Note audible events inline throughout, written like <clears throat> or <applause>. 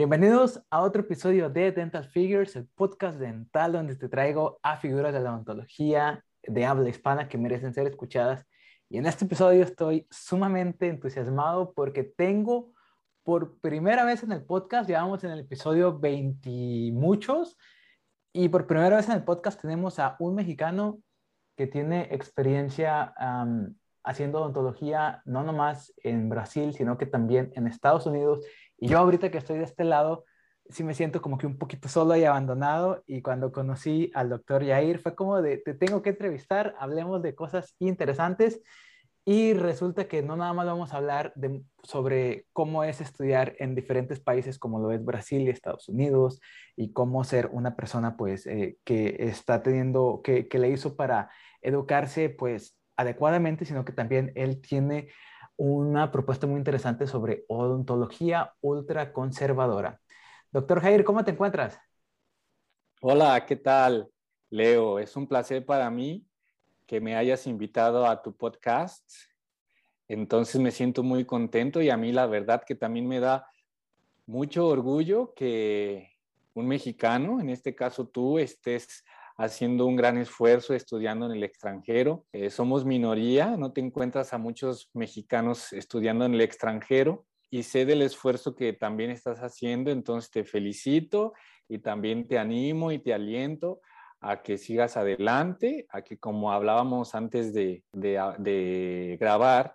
Bienvenidos a otro episodio de Dental Figures, el podcast dental donde te traigo a figuras de la odontología de habla hispana que merecen ser escuchadas. Y en este episodio estoy sumamente entusiasmado porque tengo por primera vez en el podcast, llevamos en el episodio 20 muchos, y por primera vez en el podcast tenemos a un mexicano que tiene experiencia haciendo odontología no nomás en Brasil, sino que también en Estados Unidos y yo ahorita que estoy de este lado, sí me siento como que un poquito solo y abandonado. Y cuando conocí al doctor Yair, fue como de, te tengo que entrevistar, hablemos de cosas interesantes. Y resulta que no nada más vamos a hablar de, sobre cómo es estudiar en diferentes países como lo es Brasil y Estados Unidos y cómo ser una persona pues eh, que está teniendo, que, que le hizo para educarse pues adecuadamente, sino que también él tiene una propuesta muy interesante sobre odontología ultraconservadora. Doctor Jair, ¿cómo te encuentras? Hola, ¿qué tal? Leo, es un placer para mí que me hayas invitado a tu podcast. Entonces me siento muy contento y a mí la verdad que también me da mucho orgullo que un mexicano, en este caso tú, estés haciendo un gran esfuerzo estudiando en el extranjero. Eh, somos minoría, no te encuentras a muchos mexicanos estudiando en el extranjero y sé del esfuerzo que también estás haciendo, entonces te felicito y también te animo y te aliento a que sigas adelante, a que como hablábamos antes de, de grabar,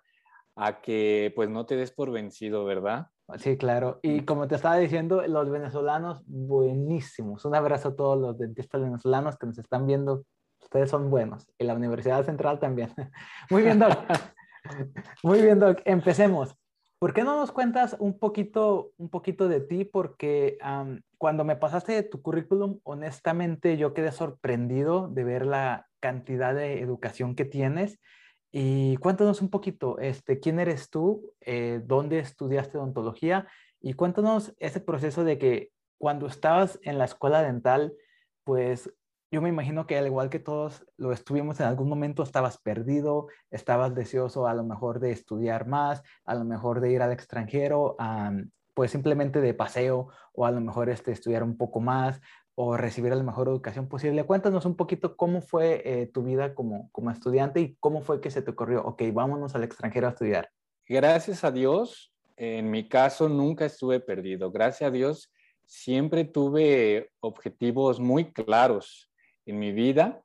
a que pues no te des por vencido, ¿verdad? Sí, claro. Y como te estaba diciendo, los venezolanos, buenísimos. Un abrazo a todos los dentistas venezolanos que nos están viendo. Ustedes son buenos. Y la Universidad Central también. <laughs> Muy bien, Doc. <laughs> Muy bien, Doc. Empecemos. ¿Por qué no nos cuentas un poquito, un poquito de ti? Porque cuando me pasaste tu currículum, honestamente yo quedé sorprendido de ver la cantidad de educación que tienes y cuéntanos un poquito, este, ¿quién eres tú? Eh, ¿Dónde estudiaste odontología? Y cuéntanos ese proceso de que cuando estabas en la escuela dental, pues yo me imagino que al igual que todos lo estuvimos en algún momento, estabas perdido, estabas deseoso a lo mejor de estudiar más, a lo mejor de ir al extranjero, pues simplemente de paseo o a lo mejor este, estudiar un poco más o recibir la mejor educación posible. Cuéntanos un poquito cómo fue eh, tu vida como, como estudiante y cómo fue que se te ocurrió, ok, vámonos al extranjero a estudiar. Gracias a Dios, en mi caso nunca estuve perdido. Gracias a Dios, siempre tuve objetivos muy claros en mi vida.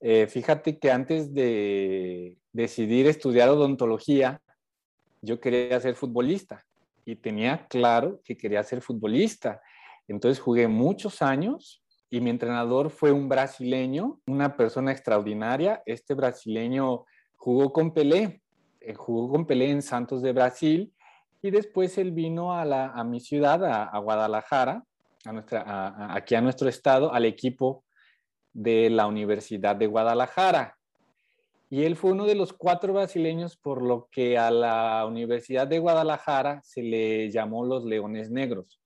Eh, fíjate que antes de decidir estudiar odontología, yo quería ser futbolista y tenía claro que quería ser futbolista entonces jugué muchos años y mi entrenador fue un brasileño, una persona extraordinaria. Este brasileño jugó con Pelé, eh, jugó con Pelé en Santos de Brasil y después él vino a, mi ciudad, a, Guadalajara, aquí a nuestro estado, al equipo de la Universidad de Guadalajara. Y él fue uno de los cuatro brasileños por lo que a la Universidad de Guadalajara se le llamó los Leones Negros.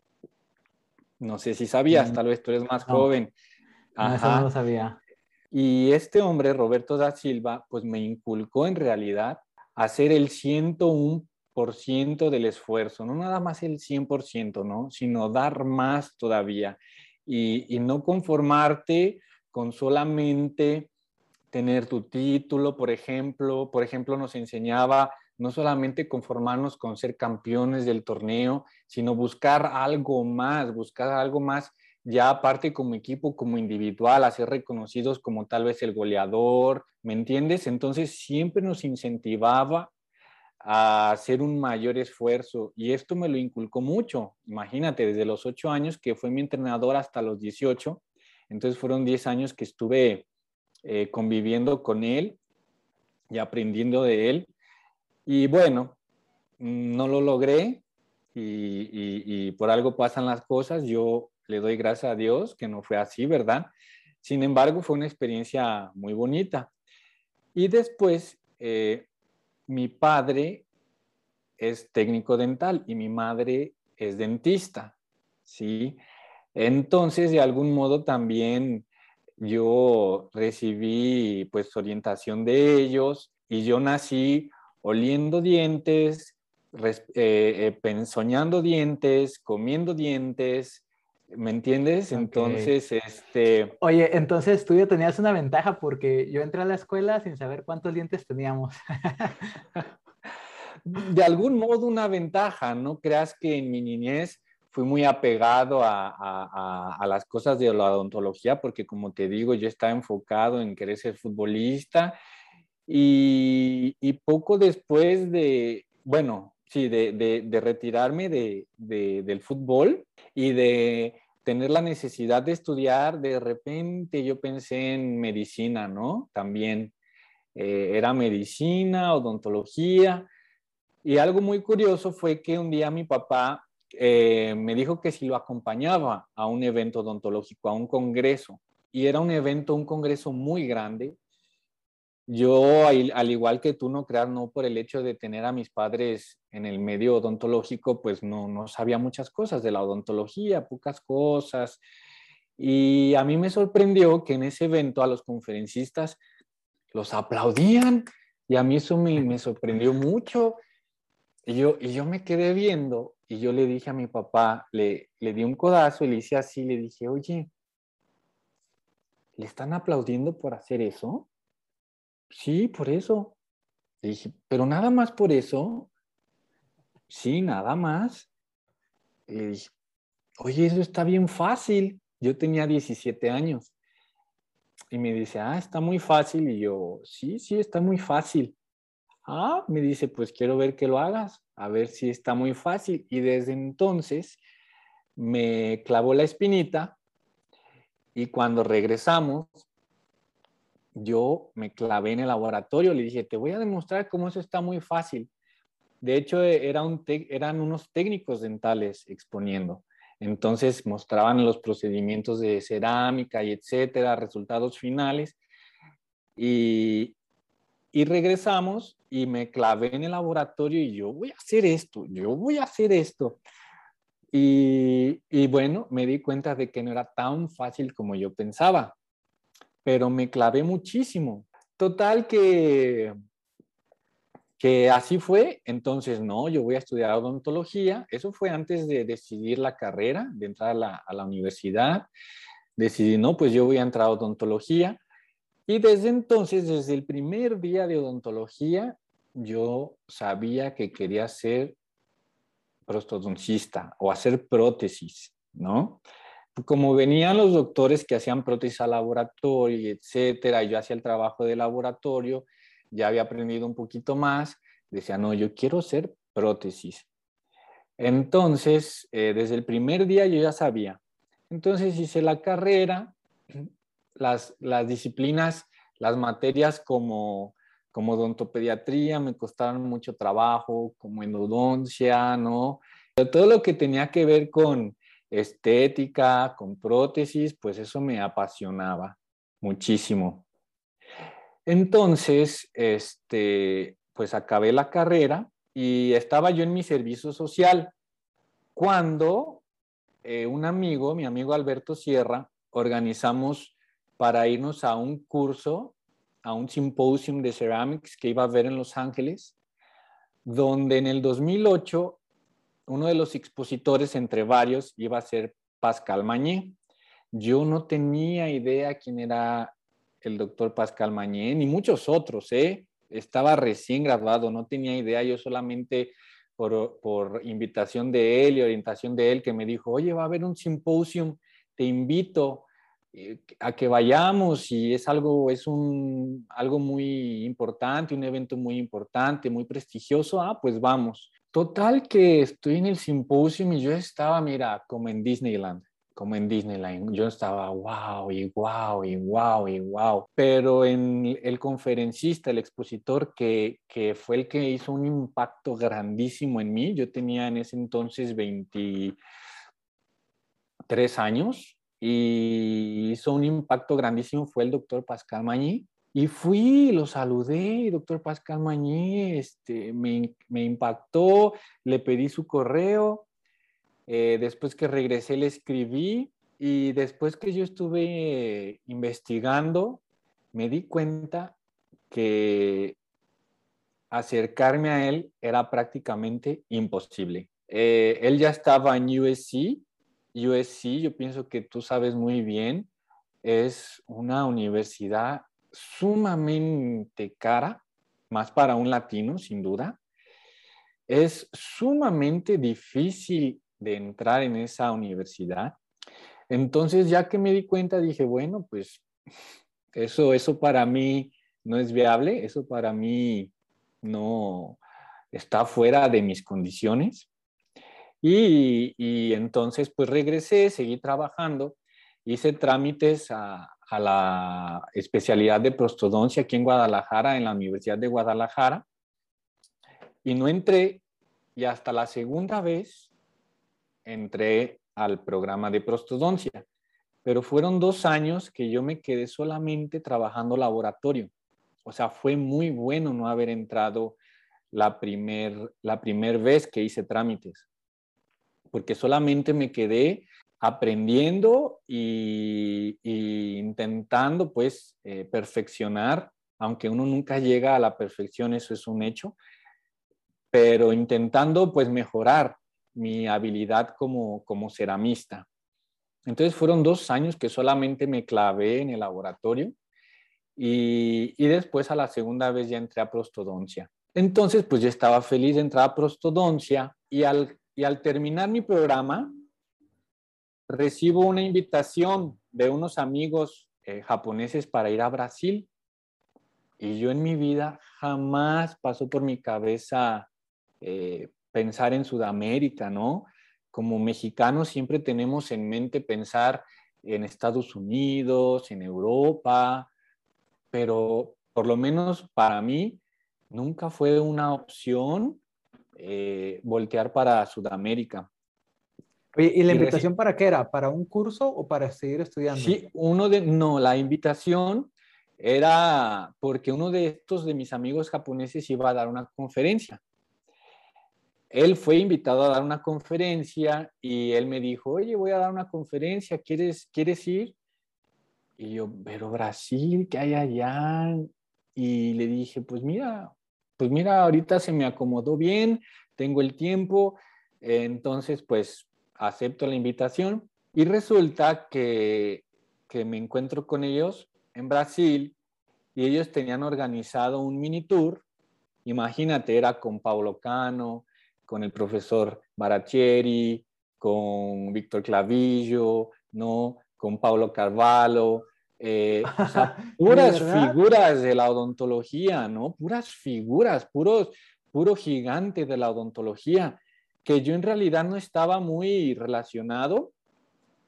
No sé si sabías, mm, tal vez tú eres más joven. Ajá. No, no sabía. Y este hombre, Roberto da Silva, pues me inculcó en realidad hacer el 101% del esfuerzo, no nada más el 100%, ¿no? Sino dar más todavía y, y no conformarte con solamente tener tu título, por ejemplo. Por ejemplo, nos enseñaba no solamente conformarnos con ser campeones del torneo, sino buscar algo más, buscar algo más ya aparte como equipo, como individual, a reconocidos como tal vez el goleador, ¿me entiendes? Entonces siempre nos incentivaba a hacer un mayor esfuerzo y esto me lo inculcó mucho. Imagínate, desde los ocho años que fue mi entrenador hasta los 18, entonces fueron 10 años que estuve eh, conviviendo con él y aprendiendo de él. Y bueno, no lo logré y, por algo pasan las cosas. Yo le doy gracias a Dios que no fue así, ¿verdad? Sin embargo, fue una experiencia muy bonita. Y después, eh, mi padre es técnico dental y mi madre es dentista, ¿sí? Entonces, de algún modo también yo recibí pues orientación de ellos y yo nací oliendo dientes, eh, eh, soñando dientes, comiendo dientes, ¿me entiendes? Entonces, este... Oye, entonces tú ya tenías una ventaja porque yo entré a la escuela sin saber cuántos dientes teníamos. <laughs> de algún modo una ventaja, no creas que en mi niñez fui muy apegado a, las cosas de la odontología porque como te digo, yo estaba enfocado en querer ser futbolista y, poco después de, bueno, sí, de, retirarme del fútbol y de tener la necesidad de estudiar, de repente yo pensé en medicina, ¿no? También eh, era medicina, odontología. Y algo muy curioso fue que un día mi papá eh, me dijo que si lo acompañaba a un evento odontológico, a un congreso, y era un evento, un congreso muy grande, yo, al igual que tú, no creas, no por el hecho de tener a mis padres en el medio odontológico, pues no, no sabía muchas cosas de la odontología, pocas cosas. Y a mí me sorprendió que en ese evento a los conferencistas los aplaudían y a mí eso me, me sorprendió mucho. Y yo, y yo me quedé viendo y yo le dije a mi papá, le, le di un codazo y le hice así, le dije, oye, ¿le están aplaudiendo por hacer eso? Sí, por eso. Le dije, pero nada más por eso. Sí, nada más. Le dije, oye, eso está bien fácil. Yo tenía 17 años. Y me dice, ah, está muy fácil. Y yo, sí, sí, está muy fácil. Ah, me dice, pues quiero ver que lo hagas, a ver si está muy fácil. Y desde entonces me clavó la espinita y cuando regresamos, yo me clavé en el laboratorio, le dije, te voy a demostrar cómo eso está muy fácil. De hecho, era un eran unos técnicos dentales exponiendo. Entonces mostraban los procedimientos de cerámica y etcétera, resultados finales. Y, y regresamos y me clavé en el laboratorio y yo voy a hacer esto, yo voy a hacer esto. Y, y bueno, me di cuenta de que no era tan fácil como yo pensaba pero me clavé muchísimo. Total que, que así fue, entonces no, yo voy a estudiar odontología, eso fue antes de decidir la carrera, de entrar a la, a la universidad, decidí, no, pues yo voy a entrar a odontología. Y desde entonces, desde el primer día de odontología, yo sabía que quería ser prostodoncista o hacer prótesis, ¿no? Como venían los doctores que hacían prótesis al laboratorio, etcétera, y yo hacía el trabajo de laboratorio, ya había aprendido un poquito más, decía, no, yo quiero hacer prótesis. Entonces, eh, desde el primer día yo ya sabía. Entonces hice la carrera, las, disciplinas, las materias como, como odontopediatría me costaron mucho trabajo, como endodoncia, ¿no? todo lo que tenía que ver con estética, con prótesis, pues eso me apasionaba muchísimo. Entonces, este, pues acabé la carrera y estaba yo en mi servicio social cuando eh, un amigo, mi amigo Alberto Sierra, organizamos para irnos a un curso, a un simposium de ceramics que iba a haber en Los Ángeles, donde en el 2008 uno de los expositores entre varios iba a ser Pascal Mañé. Yo no tenía idea quién era el doctor Pascal Mañé, ni muchos otros, ¿eh? Estaba recién graduado, no tenía idea, yo solamente por, por invitación de él y orientación de él que me dijo, oye, va a haber un simposium, te invito eh, a que vayamos y es algo, es un, algo muy importante, un evento muy importante, muy prestigioso, ah, pues vamos. Total que estoy en el simposio y yo estaba, mira, como en Disneyland, como en Disneyland. Yo estaba, wow, y wow, y wow, y wow. Pero en el conferencista, el expositor que, que fue el que hizo un impacto grandísimo en mí, yo tenía en ese entonces 23 años y hizo un impacto grandísimo, fue el doctor Pascal Mañí. Y fui, lo saludé, doctor Pascal Mañé, este, me, me impactó, le pedí su correo, eh, después que regresé le escribí y después que yo estuve investigando, me di cuenta que acercarme a él era prácticamente imposible. Eh, él ya estaba en USC. USC, yo pienso que tú sabes muy bien, es una universidad sumamente cara, más para un latino, sin duda. Es sumamente difícil de entrar en esa universidad. Entonces, ya que me di cuenta, dije, bueno, pues eso, eso para mí no es viable, eso para mí no está fuera de mis condiciones. Y, y entonces, pues regresé, seguí trabajando, hice trámites a, a la especialidad de prostodoncia aquí en Guadalajara, en la Universidad de Guadalajara, y no entré, y hasta la segunda vez entré al programa de prostodoncia, pero fueron dos años que yo me quedé solamente trabajando laboratorio. O sea, fue muy bueno no haber entrado la primer, la primer vez que hice trámites, porque solamente me quedé aprendiendo y, intentando pues eh, perfeccionar, aunque uno nunca llega a la perfección, eso es un hecho, pero intentando pues mejorar mi habilidad como, como ceramista. Entonces fueron dos años que solamente me clavé en el laboratorio y, y, después a la segunda vez ya entré a prostodoncia. Entonces pues yo estaba feliz de entrar a prostodoncia y al, y al terminar mi programa recibo una invitación de unos amigos eh, japoneses para ir a Brasil. Y yo en mi vida jamás pasó por mi cabeza eh, pensar en Sudamérica, ¿no? Como mexicanos siempre tenemos en mente pensar en Estados Unidos, en Europa, pero por lo menos para mí nunca fue una opción eh, voltear para Sudamérica. ¿Y la invitación para qué era? ¿Para un curso o para seguir estudiando? Sí, uno de, no, la invitación era porque uno de estos de mis amigos japoneses iba a dar una conferencia. Él fue invitado a dar una conferencia y él me dijo, oye, voy a dar una conferencia, ¿quieres, ¿quieres ir? Y yo, pero Brasil, ¿qué hay allá? Y le dije, pues mira, pues mira, ahorita se me acomodó bien, tengo el tiempo, entonces pues acepto la invitación y resulta que, que me encuentro con ellos en Brasil y ellos tenían organizado un mini tour. Imagínate, era con Paulo Cano, con el profesor Baracchieri, con Víctor Clavillo, ¿no? con Paulo Carvalho, eh, <laughs> puras figuras de la odontología, ¿no? Puras figuras, puros, puro gigante de la odontología que yo en realidad no estaba muy relacionado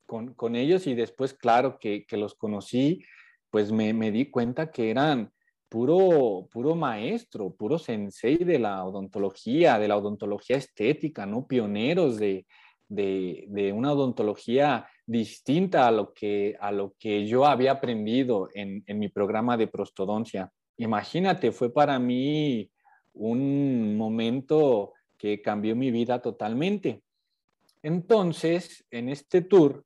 con, con ellos y después, claro, que, que los conocí, pues me, me, di cuenta que eran puro, puro maestro, puro sensei de la odontología, de la odontología estética, ¿no? Pioneros de, de, de una odontología distinta a lo que, a lo que yo había aprendido en, en mi programa de prostodoncia. Imagínate, fue para mí un momento que cambió mi vida totalmente. Entonces, en este tour,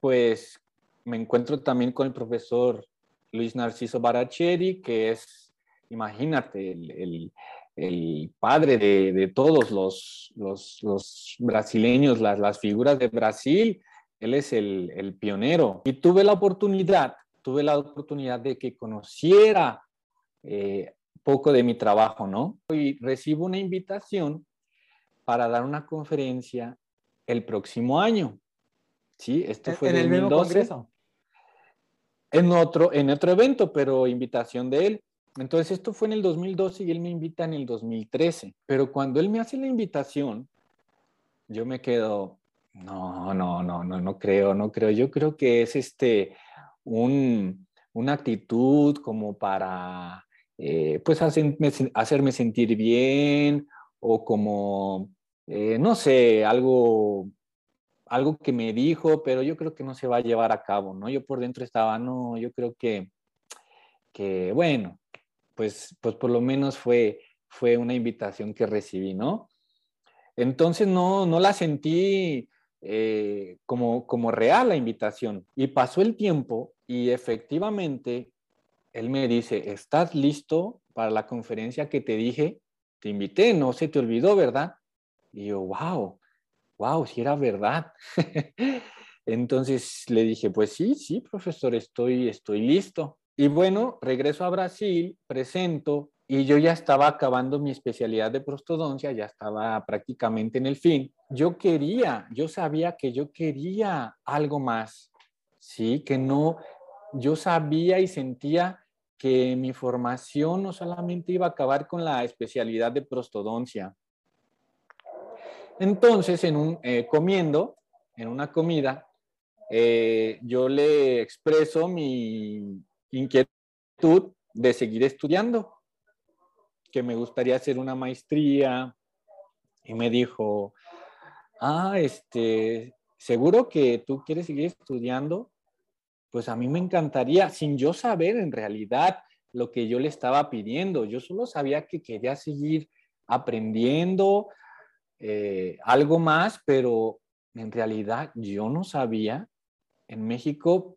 pues me encuentro también con el profesor Luis Narciso Baracheri, que es, imagínate, el, el, padre de, todos los, los, los brasileños, las, las, figuras de Brasil. Él es el, el pionero. Y tuve la oportunidad, tuve la oportunidad de que conociera eh, poco de mi trabajo, ¿no? Y recibo una invitación para dar una conferencia el próximo año. ¿Sí? Esto fue en el mismo congreso. En otro, en otro evento, pero invitación de él. Entonces, esto fue en el 2012 y él me invita en el 2013. Pero cuando él me hace la invitación, yo me quedo, no, no, no, no, no creo, no creo. Yo creo que es este, un, una actitud como para, eh, pues, hacerme, hacerme sentir bien o como eh, no sé, algo, algo que me dijo, pero yo creo que no se va a llevar a cabo, ¿no? Yo por dentro estaba, no, yo creo que, que bueno, pues, pues por lo menos fue, fue una invitación que recibí, ¿no? Entonces no, no la sentí eh, como, como real la invitación. Y pasó el tiempo y efectivamente él me dice, ¿estás listo para la conferencia que te dije? te invité, no se te olvidó, ¿verdad? Y yo, wow, wow, si era verdad. <laughs> Entonces le dije, pues sí, sí, profesor, estoy, estoy listo. Y bueno, regreso a Brasil, presento y yo ya estaba acabando mi especialidad de prostodoncia, ya estaba prácticamente en el fin. Yo quería, yo sabía que yo quería algo más, sí, que no, yo sabía y sentía que mi formación no solamente iba a acabar con la especialidad de prostodoncia. Entonces, en un, eh, comiendo, en una comida, eh, yo le expreso mi, inquietud de seguir estudiando, que me gustaría hacer una maestría. Y me dijo, ah, este, seguro que tú quieres seguir estudiando. Pues a mí me encantaría, sin yo saber en realidad lo que yo le estaba pidiendo. Yo solo sabía que quería seguir aprendiendo eh, algo más, pero en realidad yo no sabía. En México,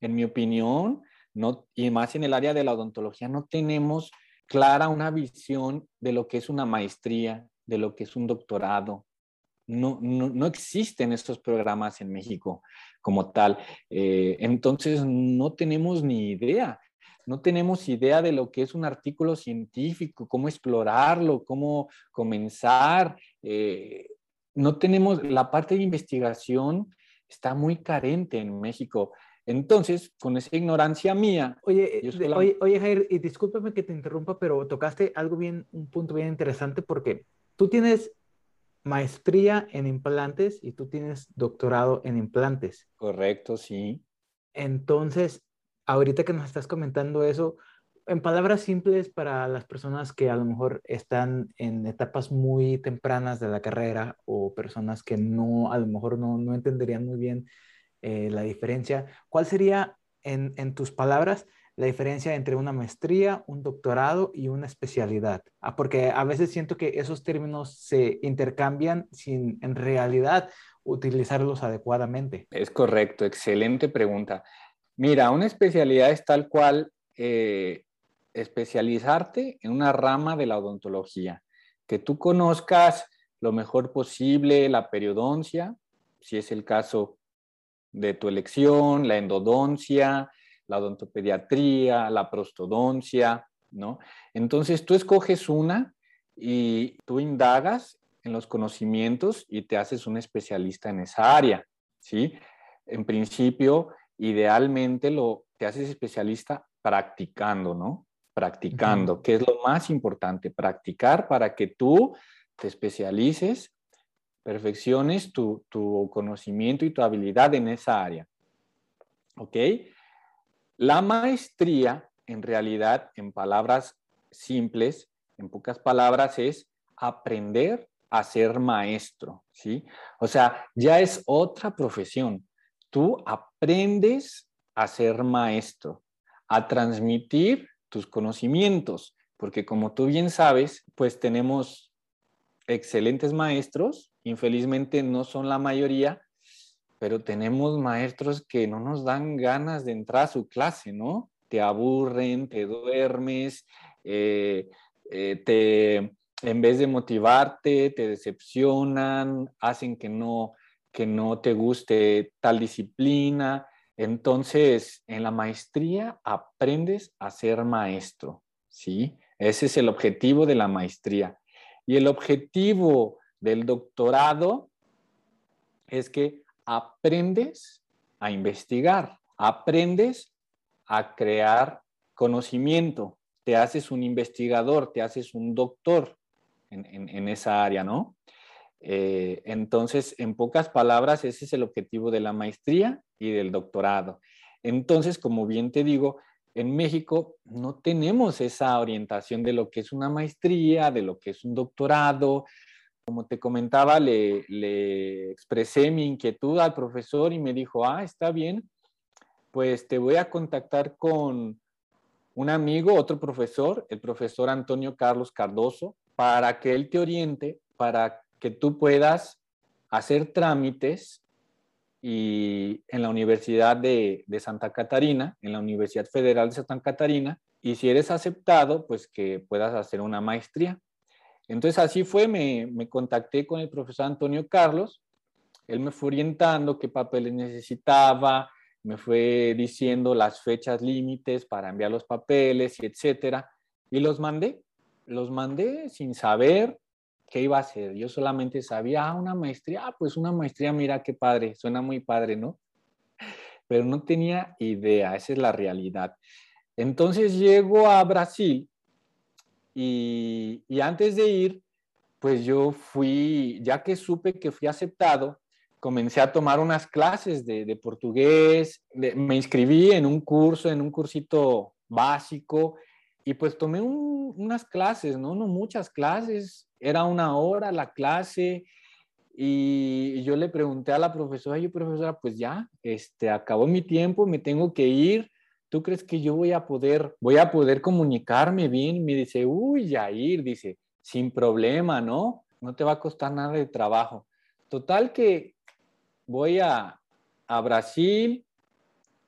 en mi opinión, no, y más en el área de la odontología, no tenemos clara una visión de lo que es una maestría, de lo que es un doctorado. No, no, existen estos programas en México como tal. Eh, entonces, no tenemos ni idea. No tenemos idea de lo que es un artículo científico, cómo explorarlo, cómo comenzar. Eh, no tenemos la parte de investigación está muy carente en México. Entonces, con esa ignorancia mía. Oye, oye, oye, Jair, y discúlpame que te interrumpa, pero tocaste algo bien, un punto bien interesante porque tú tienes maestría en implantes y tú tienes doctorado en implantes. Correcto, sí. Entonces, ahorita que nos estás comentando eso, en palabras simples para las personas que a lo mejor están en etapas muy tempranas de la carrera o personas que no, a lo mejor no, no entenderían muy bien eh, la diferencia. ¿Cuál sería, en, en, tus palabras, la diferencia entre una maestría, un doctorado y una especialidad? Ah, porque a veces siento que esos términos se intercambian sin en realidad utilizarlos adecuadamente. Es correcto, excelente pregunta. Mira, una especialidad es tal cual eh, especializarte en una rama de la odontología, que tú conozcas lo mejor posible la periodoncia, si es el caso de tu elección, la endodoncia, la odontopediatría, la prostodoncia, ¿no? Entonces tú escoges una y tú indagas en los conocimientos y te haces un especialista en esa área, ¿sí? En principio, idealmente lo te haces especialista practicando, ¿no? Practicando, que es lo más importante, practicar para que tú te especialices perfecciones tu, conocimiento y tu habilidad en esa área. ¿Ok? La maestría, en realidad, en palabras simples, en pocas palabras, es aprender a ser maestro, ¿sí? O sea, ya es otra profesión. Tú aprendes a ser maestro, a transmitir tus conocimientos, porque como tú bien sabes, pues tenemos excelentes maestros Infelizmente no son la mayoría, pero tenemos maestros que no nos dan ganas de entrar a su clase, ¿no? Te aburren, te duermes, eh, eh, te, en vez de motivarte, te decepcionan, hacen que no, que no te guste tal disciplina. Entonces, en la maestría aprendes a ser maestro, ¿sí? Ese es el objetivo de la maestría. Y el objetivo del doctorado es que aprendes a investigar, aprendes a crear conocimiento, te haces un investigador, te haces un doctor en, esa área, ¿no? Eh, entonces, en pocas palabras, ese es el objetivo de la maestría y del doctorado. Entonces, como bien te digo, en México no tenemos esa orientación de lo que es una maestría, de lo que es un doctorado, como te comentaba, le, expresé mi inquietud al profesor y me dijo, ah, está bien, pues te voy a contactar con un amigo, otro profesor, el profesor Antonio Carlos Cardoso, para que él te oriente, para que tú puedas hacer trámites y en la Universidad de, Santa Catarina, en la Universidad Federal de Santa Catarina, y si eres aceptado, pues que puedas hacer una maestría. Entonces así fue, me, me contacté con el profesor Antonio Carlos, él me fue orientando qué papeles necesitaba, me fue diciendo las fechas límites para enviar los papeles y etcétera, y los mandé, los mandé sin saber qué iba a hacer. Yo solamente sabía, ah, una maestría, ah, pues una maestría, mira qué padre, suena muy padre, ¿no? Pero no tenía idea, esa es la realidad. Entonces llego a Brasil y, y antes de ir, pues yo fui, ya que supe que fui aceptado, comencé a tomar unas clases de, portugués, me inscribí en un curso, en un cursito básico, y pues tomé unas clases, ¿no? Muchas clases, era una hora la clase, y yo le pregunté a la profesora, yo profesora, pues ya, este, acabó mi tiempo, me tengo que ir, ¿tú crees que yo voy a poder, voy a poder comunicarme bien? Me dice, uy, ya ir, dice, sin problema, ¿no? No te va a costar nada de trabajo. Total que voy a, Brasil,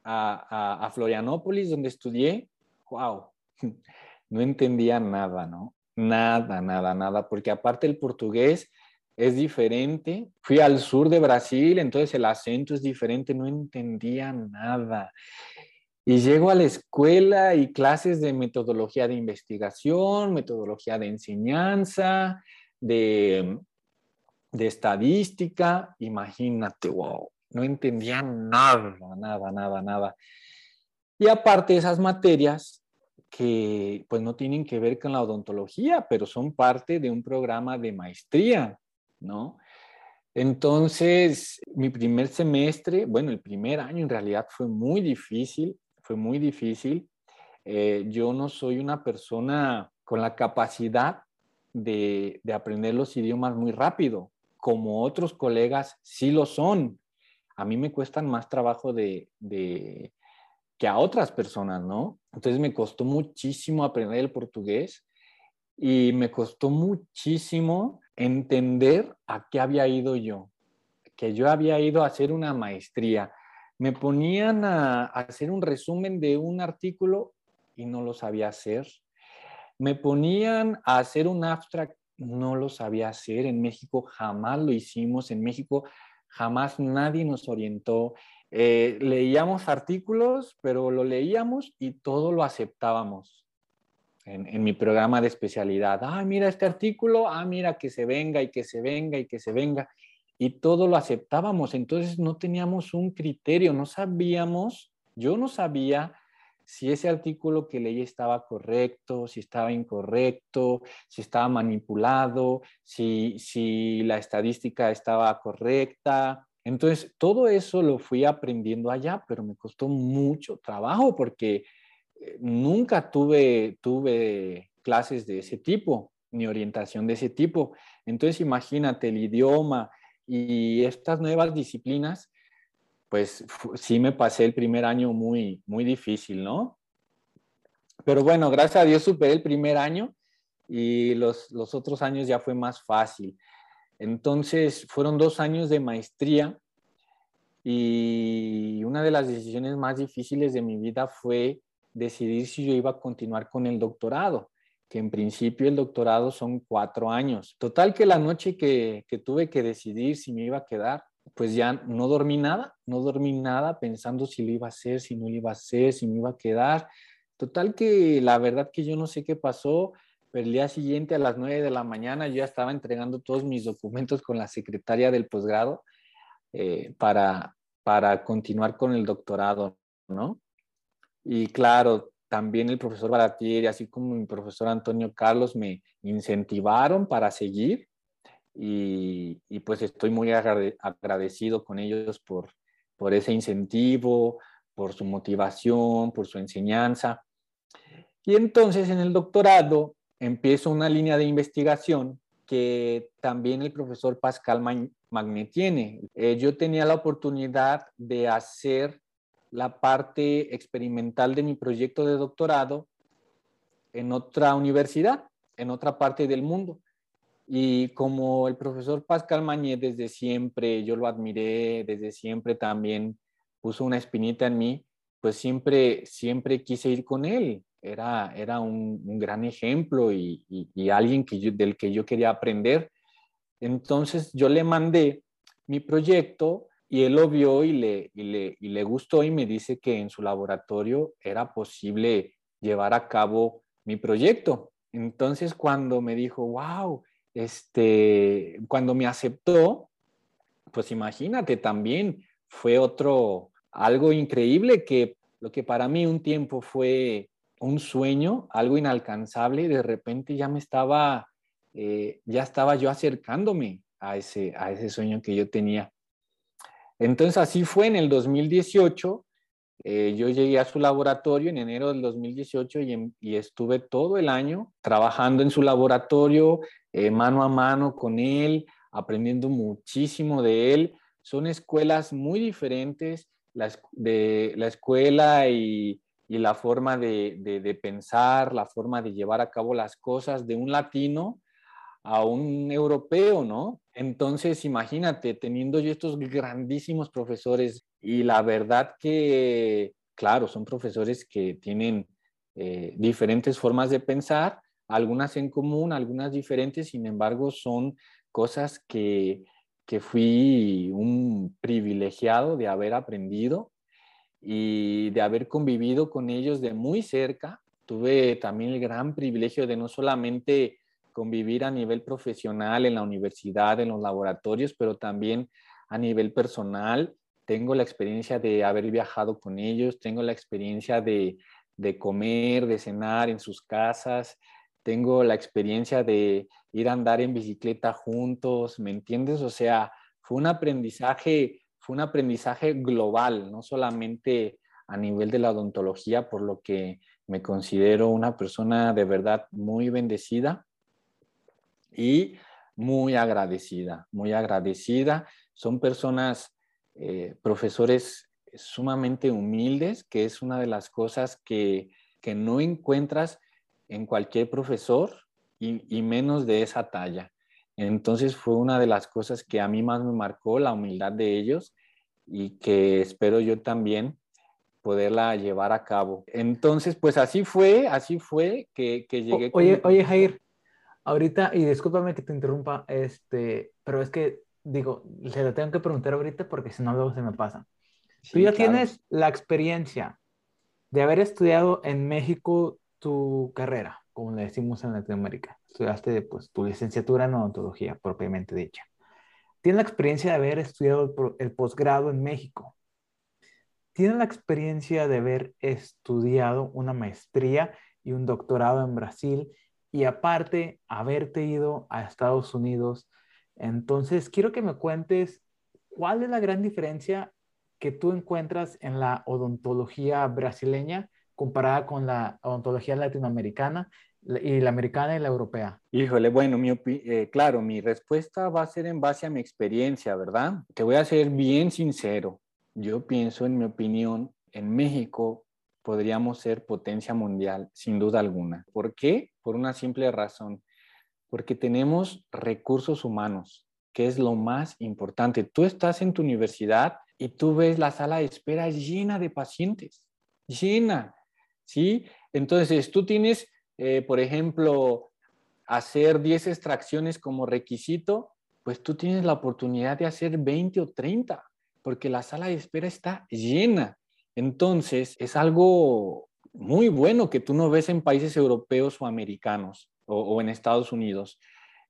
a, Florianópolis, donde estudié. ¡Wow! <laughs> No entendía nada, ¿no? Nada, nada, nada, porque aparte el portugués es diferente. Fui al sur de Brasil, entonces el acento es diferente, no entendía nada. Y llego a la escuela y clases de metodología de investigación, metodología de enseñanza, de de estadística, imagínate, wow, no entendía nada, nada, nada, nada. Y aparte esas materias que pues no tienen que ver con la odontología, pero son parte de un programa de maestría, ¿no? Entonces, mi primer semestre, bueno, el primer año en realidad fue muy difícil, fue muy difícil. Eh, yo no soy una persona con la capacidad de, de aprender los idiomas muy rápido como otros colegas sí lo son. A mí me cuestan más trabajo de, que a otras personas, ¿no? Entonces me costó muchísimo aprender el portugués y me costó muchísimo entender a qué había ido yo, que yo había ido a hacer una maestría. Me ponían a, hacer un resumen de un artículo y no lo sabía hacer. Me ponían a hacer un abstract no lo sabía hacer. En México jamás lo hicimos. En México jamás nadie nos orientó. Eh, leíamos artículos, pero lo leíamos y todo lo aceptábamos en, mi programa de especialidad. Ah, mira este artículo, ah, mira que se venga y que se venga y que se venga. Y todo lo aceptábamos. Entonces no teníamos un criterio, no sabíamos, yo no sabía si ese artículo que leí estaba correcto, si estaba incorrecto, si estaba manipulado, si, si la estadística estaba correcta. Entonces, todo eso lo fui aprendiendo allá, pero me costó mucho trabajo porque eh, nunca tuve, tuve clases de ese tipo, ni orientación de ese tipo. Entonces, imagínate el idioma y estas nuevas disciplinas pues sí me pasé el primer año muy, muy difícil, ¿no? Pero bueno, gracias a Dios superé el primer año y los, los otros años ya fue más fácil. Entonces, fueron dos años de maestría y una de las decisiones más difíciles de mi vida fue decidir si yo iba a continuar con el doctorado, que en principio el doctorado son cuatro años. Total que la noche que, tuve que decidir si me iba a quedar, pues ya no dormí nada, no dormí nada pensando si lo iba a hacer, si no lo iba a hacer, si me iba a quedar. Total que la verdad que yo no sé qué pasó, pero el día siguiente a las 9 de la mañana yo ya estaba entregando todos mis documentos con la secretaria del posgrado eh, para, para continuar con el doctorado, ¿no? Y claro, también el profesor Baratieri, así como mi profesor Antonio Carlos, me incentivaron para seguir y, pues estoy muy agradecido con ellos por, por ese incentivo, por su motivación, por su enseñanza. Y entonces en el doctorado empiezo una línea de investigación que también el profesor Pascal Magné tiene. Eh, yo tenía la oportunidad de hacer la parte experimental de mi proyecto de doctorado en otra universidad, en otra parte del mundo. Y como el profesor Pascal Mañé desde siempre, yo lo admiré, desde siempre también puso una espinita en mí, pues siempre, siempre quise ir con él. Era, era un, gran ejemplo y, alguien que del que yo quería aprender. Entonces yo le mandé mi proyecto y él lo vio y le, le, y le gustó y me dice que en su laboratorio era posible llevar a cabo mi proyecto. Entonces cuando me dijo, wow, este, cuando me aceptó, pues imagínate también, fue otro, algo increíble que lo que para mí un tiempo fue un sueño, algo inalcanzable, de repente ya me estaba, eh, ya estaba yo acercándome a ese, a ese sueño que yo tenía. Entonces así fue en el 2018. Eh, yo llegué a su laboratorio en enero del 2018 y, estuve todo el año trabajando en su laboratorio, eh, mano a mano con él, aprendiendo muchísimo de él. Son escuelas muy diferentes, la, de, la escuela y, la forma de, pensar, la forma de llevar a cabo las cosas de un latino a un europeo, ¿no? Entonces, imagínate, teniendo yo estos grandísimos profesores y la verdad que, claro, son profesores que tienen eh, diferentes formas de pensar, algunas en común, algunas diferentes, sin embargo, son cosas que, que fui un privilegiado de haber aprendido y de haber convivido con ellos de muy cerca. Tuve también el gran privilegio de no solamente convivir a nivel profesional en la universidad, en los laboratorios, pero también a nivel personal. Tengo la experiencia de haber viajado con ellos, tengo la experiencia de, de comer, de cenar en sus casas, tengo la experiencia de ir a andar en bicicleta juntos, ¿me entiendes? O sea, fue un aprendizaje, fue un aprendizaje global, no solamente a nivel de la odontología, por lo que me considero una persona de verdad muy bendecida y muy agradecida, muy agradecida. Son personas, eh, profesores sumamente humildes, que es una de las cosas que, que no encuentras en cualquier profesor y, menos de esa talla. Entonces fue una de las cosas que a mí más me marcó, la humildad de ellos y que espero yo también poderla llevar a cabo. Entonces, pues así fue, así fue que, que llegué. oye, oye, Jair, ahorita, y discúlpame que te interrumpa, este, pero es que, digo, se lo tengo que preguntar ahorita porque si no luego se me pasa. Tú ya tienes la experiencia de haber estudiado en México tu carrera, como le decimos en Latinoamérica. Estudiaste pues, tu licenciatura en odontología, propiamente dicha. Tienes la experiencia de haber estudiado el, posgrado en México. Tienes la experiencia de haber estudiado una maestría y un doctorado en Brasil y aparte haberte ido a Estados Unidos. Entonces, quiero que me cuentes cuál es la gran diferencia que tú encuentras en la odontología brasileña comparada con la odontología latinoamericana y la americana y la europea? Híjole, bueno, mi eh, claro, mi respuesta va a ser en base a mi experiencia, ¿verdad? Te voy a ser bien sincero. Yo pienso, en mi opinión, en México podríamos ser potencia mundial, sin duda alguna. ¿Por qué? Por una simple razón. Porque tenemos recursos humanos, que es lo más importante. Tú estás en tu universidad y tú ves la sala de espera llena de pacientes, llena. ¿Sí? Entonces, tú tienes, eh, por ejemplo, hacer 10 extracciones como requisito, pues tú tienes la oportunidad de hacer 20 o 30, porque la sala de espera está llena. Entonces, es algo muy bueno que tú no ves en países europeos o americanos o, en Estados Unidos.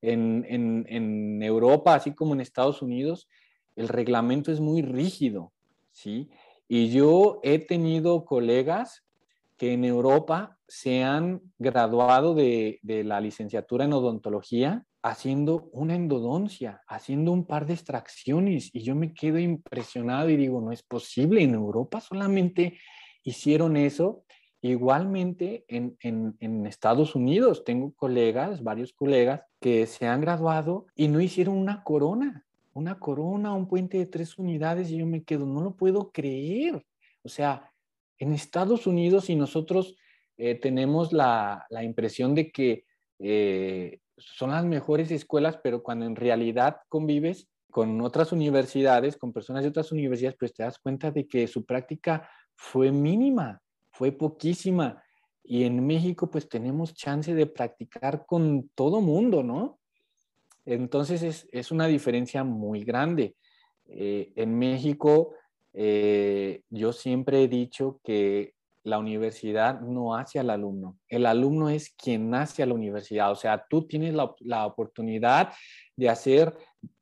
En, en, Europa, así como en Estados Unidos, el reglamento es muy rígido, ¿sí? Y yo he tenido colegas que en Europa se han graduado de, la licenciatura en odontología haciendo una endodoncia, haciendo un par de extracciones y yo me quedo impresionado y digo, no es posible, en Europa solamente hicieron eso. Igualmente en, en, Estados Unidos tengo colegas, varios colegas que se han graduado y no hicieron una corona, una corona, un puente de tres unidades y yo me quedo, no lo puedo creer. O sea, en Estados Unidos y nosotros eh, tenemos la, impresión de que eh, son las mejores escuelas, pero cuando en realidad convives con otras universidades, con personas de otras universidades, pues te das cuenta de que su práctica fue mínima, fue poquísima. y en México pues tenemos chance de practicar con todo mundo, ¿no? Entonces es, una diferencia muy grande. Eh, en México eh, yo siempre he dicho que la universidad no hace al alumno, el alumno es quien hace a la universidad, o sea, tú tienes la, la oportunidad de hacer,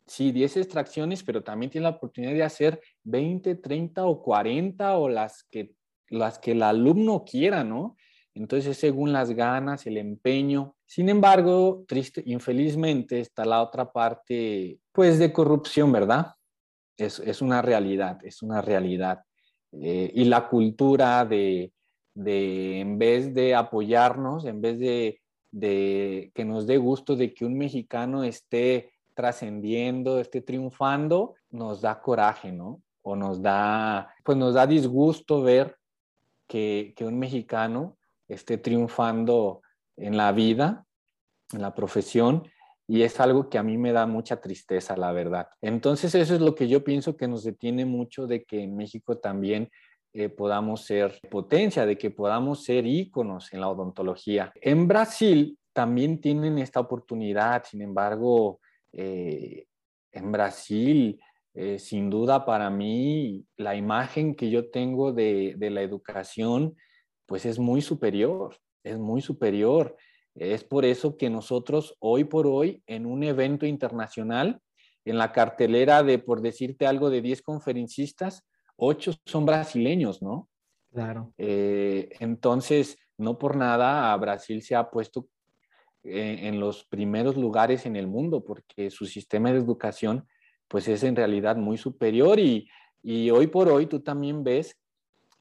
sí, 10 extracciones, pero también tienes la oportunidad de hacer 20, 30 o 40 o las que, las que el alumno quiera, ¿no? Entonces, según las ganas, el empeño. Sin embargo, triste, infelizmente, está la otra parte, pues, de corrupción, ¿verdad? Es, es una realidad, es una realidad. Eh, y la cultura de, de, en vez de apoyarnos, en vez de, de que nos dé gusto de que un mexicano esté trascendiendo, esté triunfando, nos da coraje, ¿no? O nos da, pues nos da disgusto ver que, que un mexicano esté triunfando en la vida, en la profesión, y es algo que a mí me da mucha tristeza, la verdad. Entonces eso es lo que yo pienso que nos detiene mucho de que en México también eh, podamos ser potencia, de que podamos ser íconos en la odontología. En Brasil también tienen esta oportunidad, sin embargo, eh, en Brasil, eh, sin duda para mí, la imagen que yo tengo de, de la educación, pues es muy superior, es muy superior. Es por eso que nosotros hoy por hoy en un evento internacional, en la cartelera de, por decirte algo, de 10 conferencistas, 8 son brasileños, ¿no? Claro. Eh, entonces, no por nada a Brasil se ha puesto eh, en los primeros lugares en el mundo, porque su sistema de educación, pues es en realidad muy superior y, y hoy por hoy tú también ves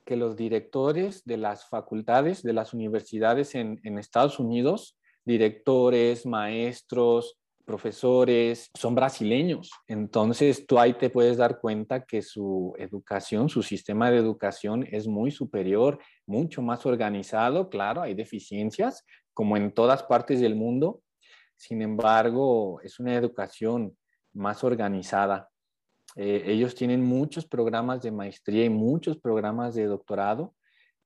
que los directores de las facultades, de las universidades en, Estados Unidos, directores, maestros, profesores, son brasileños. Entonces tú ahí te puedes dar cuenta que su educación, su sistema de educación es muy superior, mucho más organizado. Claro, hay deficiencias, como en todas partes del mundo. Sin embargo, es una educación más organizada. Eh, ellos tienen muchos programas de maestría y muchos programas de doctorado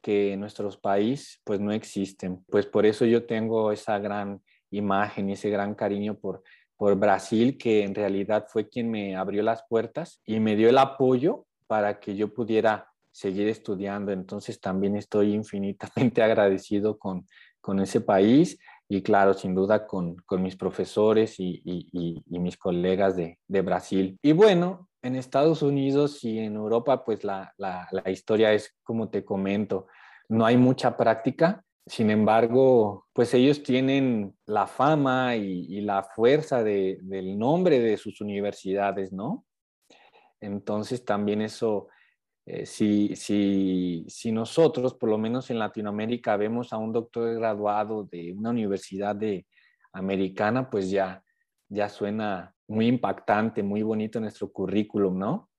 que en nuestro país pues no existen. Pues por eso yo tengo esa gran imagen y ese gran cariño por, por Brasil, que en realidad fue quien me abrió las puertas y me dio el apoyo para que yo pudiera seguir estudiando. Entonces también estoy infinitamente <laughs> agradecido con, con ese país y claro, sin duda con, con mis profesores y, y, y mis colegas de, de, Brasil. Y bueno, en Estados Unidos y en Europa, pues la, la, historia es como te comento, no hay mucha práctica, sin embargo, pues ellos tienen la fama y, la fuerza de, del nombre de sus universidades, ¿no? Entonces también eso, eh, si, si, si nosotros, por lo menos en Latinoamérica, vemos a un doctor graduado de una universidad de, americana, pues ya, ya suena muy impactante, muy bonito nuestro currículum, ¿no?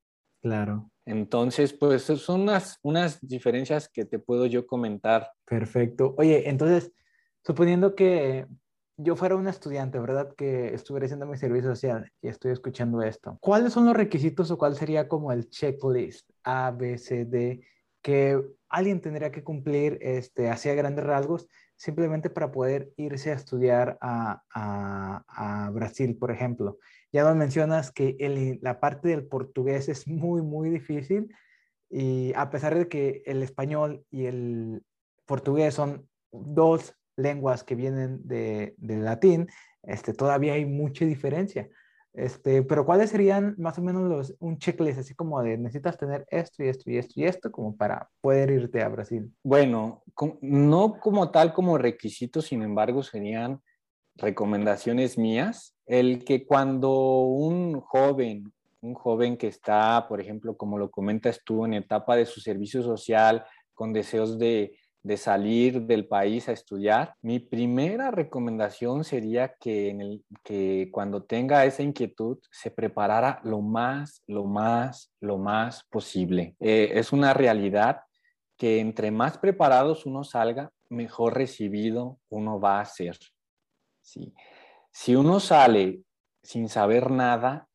Claro. Entonces, pues son unas, unas diferencias que te puedo yo comentar. Perfecto. Oye, entonces, suponiendo que yo fuera un estudiante, ¿verdad? Que estuviera haciendo mi servicio social y estoy escuchando esto. ¿Cuáles son los requisitos o cuál sería como el checklist A, B, C, D que alguien tendría que cumplir este, hacia grandes rasgos simplemente para poder irse a estudiar a, Brasil, por ejemplo? Ya nos mencionas que la parte del portugués es muy, muy difícil y a pesar de que el español y el portugués son dos lenguas que vienen de, del latín, este, todavía hay mucha diferencia. Este, pero ¿cuáles serían más o menos los, un checklist así como de necesitas tener esto y esto y esto y esto como para poder irte a Brasil? Bueno, no como tal como requisitos, sin embargo, serían recomendaciones mías, el que cuando un joven, un joven que está, por ejemplo, como lo comentas tú, en etapa de su servicio social, con deseos de, de salir del país a estudiar, mi primera recomendación sería que, cuando tenga esa inquietud se preparara lo más, lo más, lo más posible. Eh, es una realidad que entre más preparados uno salga, mejor recibido uno va a ser. Si uno sale sin saber nada,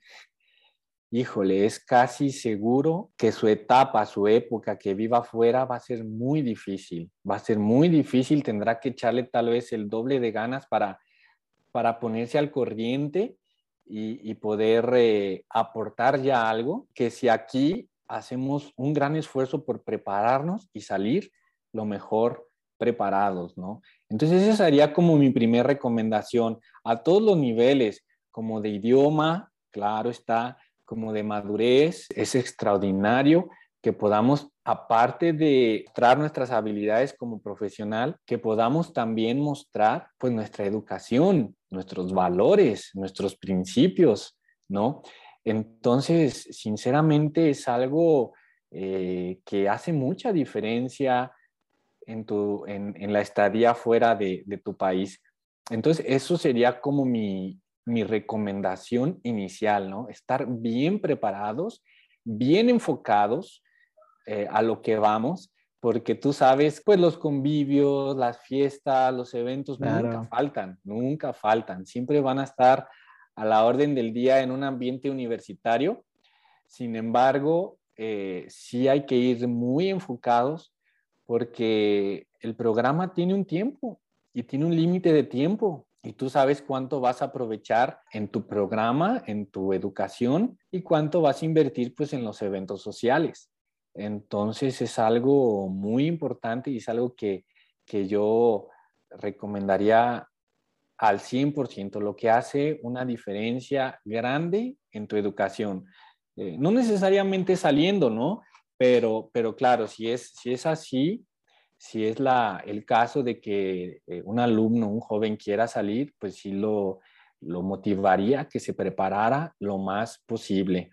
híjole, es casi seguro que su etapa, su época que viva afuera va a ser muy difícil, va a ser muy difícil, tendrá que echarle tal vez el doble de ganas para, para ponerse al corriente y, poder eh, aportar ya algo, que si aquí hacemos un gran esfuerzo por prepararnos y salir lo mejor preparados, ¿no? Entonces esa sería como mi primera recomendación a todos los niveles, como de idioma, claro está, como de madurez, es extraordinario que podamos, aparte de mostrar nuestras habilidades como profesional, que podamos también mostrar pues nuestra educación, nuestros valores, nuestros principios, ¿no? Entonces, sinceramente es algo eh, que hace mucha diferencia en, tu, en, la estadía fuera de, de tu país. Entonces, eso sería como mi, mi recomendación inicial, ¿no? Estar bien preparados, bien enfocados eh, a lo que vamos, porque tú sabes, pues los convivios, las fiestas, los eventos nunca faltan, nunca faltan, siempre van a estar a la orden del día en un ambiente universitario. Sin embargo, eh, sí hay que ir muy enfocados porque el programa tiene un tiempo y tiene un límite de tiempo y tú sabes cuánto vas a aprovechar en tu programa, en tu educación y cuánto vas a invertir pues en los eventos sociales. Entonces es algo muy importante y es algo que, que yo recomendaría al 100%, lo que hace una diferencia grande en tu educación. Eh, no necesariamente saliendo, ¿no? Pero, pero claro, si es, si es así, si es la, el caso de que eh, un alumno, un joven quiera salir, pues sí lo, lo motivaría que se preparara lo más posible.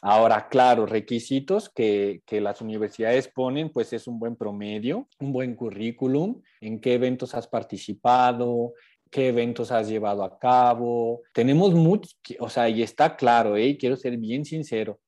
Ahora, claro, requisitos que, que, las universidades ponen, pues es un buen promedio, un buen currículum, en qué eventos has participado, qué eventos has llevado a cabo. Tenemos mucho, o sea, y está claro, ¿eh? quiero ser bien sincero,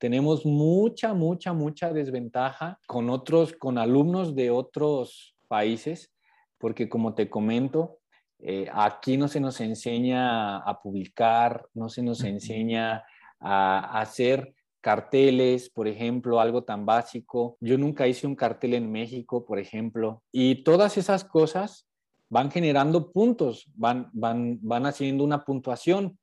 tenemos mucha, mucha, mucha desventaja con otros, con alumnos de otros países, porque como te comento, eh, aquí no se nos enseña a publicar, no se nos enseña a, hacer carteles, por ejemplo, algo tan básico. Yo nunca hice un cartel en México, por ejemplo, y todas esas cosas van generando puntos, van, van, van haciendo una puntuación.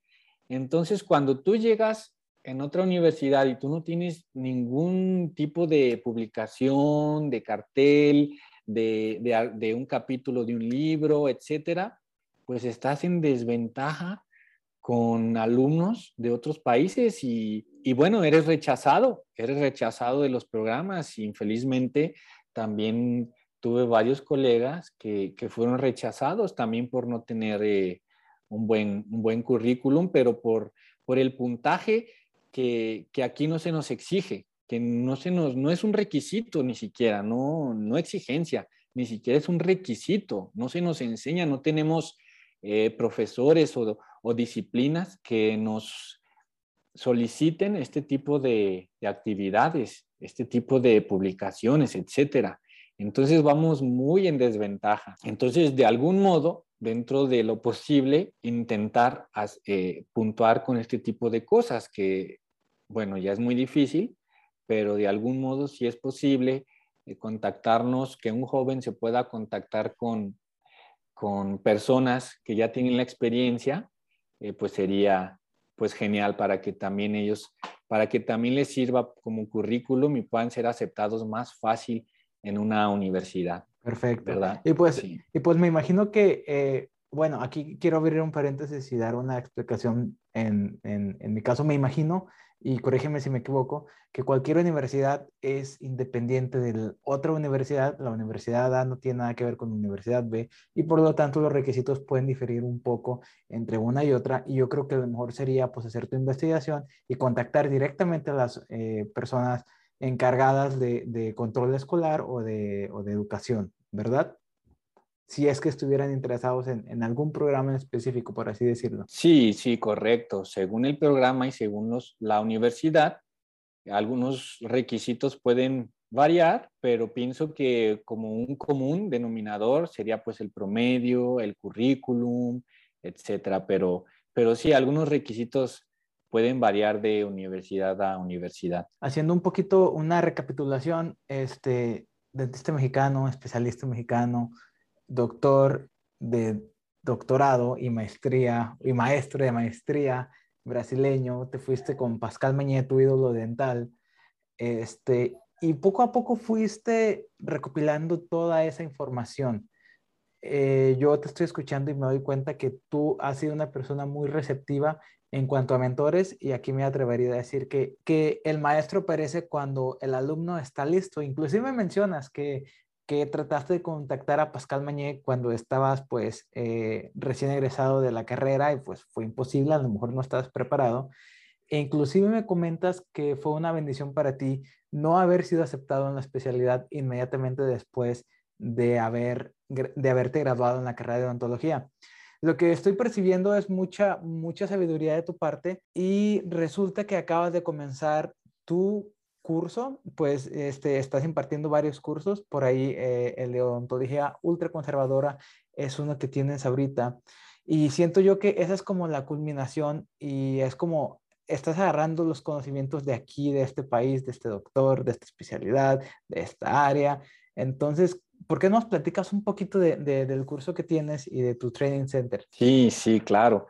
Entonces, cuando tú llegas en otra universidad y tú no tienes ningún tipo de publicación, de cartel, de, un capítulo de un libro, etcétera, pues estás en desventaja con alumnos de otros países y, bueno, eres rechazado, eres rechazado de los programas. infelizmente también tuve varios colegas que, fueron rechazados también por no tener eh, un, buen, un buen currículum, pero por, por el puntaje que, aquí no se nos exige, que no, se nos, no es un requisito ni siquiera, no, no exigencia, ni siquiera es un requisito, no se nos enseña, no tenemos eh, profesores o, disciplinas que nos soliciten este tipo de, de, actividades, este tipo de publicaciones, etcétera. Entonces vamos muy en desventaja. Entonces, de algún modo, dentro de lo posible, intentar eh, puntuar con este tipo de cosas que, bueno, ya es muy difícil, pero de algún modo si es posible eh, contactarnos, que un joven se pueda contactar con, con personas que ya tienen la experiencia, eh, pues sería pues genial para que también ellos, para que también les sirva como currículum y puedan ser aceptados más fácil en una universidad. Perfecto. ¿verdad? Y pues, y pues me imagino que, eh, bueno, aquí quiero abrir un paréntesis y dar una explicación. En, en, en mi caso, me imagino, y corrígeme si me equivoco, que cualquier universidad es independiente de la otra universidad. La universidad A no tiene nada que ver con la universidad B y por lo tanto los requisitos pueden diferir un poco entre una y otra. Y yo creo que lo mejor sería pues hacer tu investigación y contactar directamente a las eh, personas encargadas de, control escolar o de, educación, ¿verdad? Si es que estuvieran interesados en, algún programa en específico, por así decirlo. Sí, sí, correcto. Según el programa y según los, la universidad, algunos requisitos pueden variar, pero pienso que como un común denominador sería pues el promedio, el currículum, etcétera. Pero, pero sí, algunos requisitos pueden variar de universidad a universidad. Haciendo un poquito una recapitulación, este, dentista mexicano, especialista mexicano, doctor de doctorado y maestría, y maestro de maestría brasileño, te fuiste con Pascal Mañé, tu ídolo dental, este, y poco a poco fuiste recopilando toda esa información. Eh, yo te estoy escuchando y me doy cuenta que tú has sido una persona muy receptiva en cuanto a mentores y aquí me atrevería a decir que, que el maestro aparece cuando el alumno está listo. Inclusive mencionas que, que trataste de contactar a Pascal Mañé cuando estabas pues eh, recién egresado de la carrera y pues fue imposible, a lo mejor no estabas preparado. E inclusive me comentas que fue una bendición para ti no haber sido aceptado en la especialidad inmediatamente después de, haber, de haberte graduado en la carrera de odontología. Lo que estoy percibiendo es mucha, mucha sabiduría de tu parte y resulta que acabas de comenzar tu curso, pues este, estás impartiendo varios cursos, por ahí eh, el de odontología ultraconservadora es uno que tienes ahorita y siento yo que esa es como la culminación y es como estás agarrando los conocimientos de aquí, de este país, de este doctor, de esta especialidad, de esta área. Entonces, ¿por qué nos platicas un poquito de, del curso que tienes y de tu training center? Sí, sí, claro.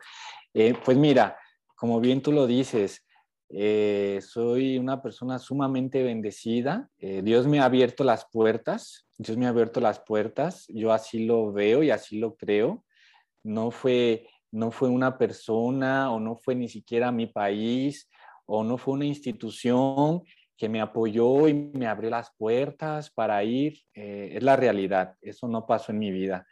Eh, pues mira, como bien tú lo dices, eh, soy una persona sumamente bendecida. Eh, Dios me ha abierto las puertas. Dios me ha abierto las puertas. Yo así lo veo y así lo creo. No fue, no fue una persona o no fue ni siquiera mi país o no fue una institución que me apoyó y me abrió las puertas para ir, eh, es la realidad. Eso no pasó en mi vida.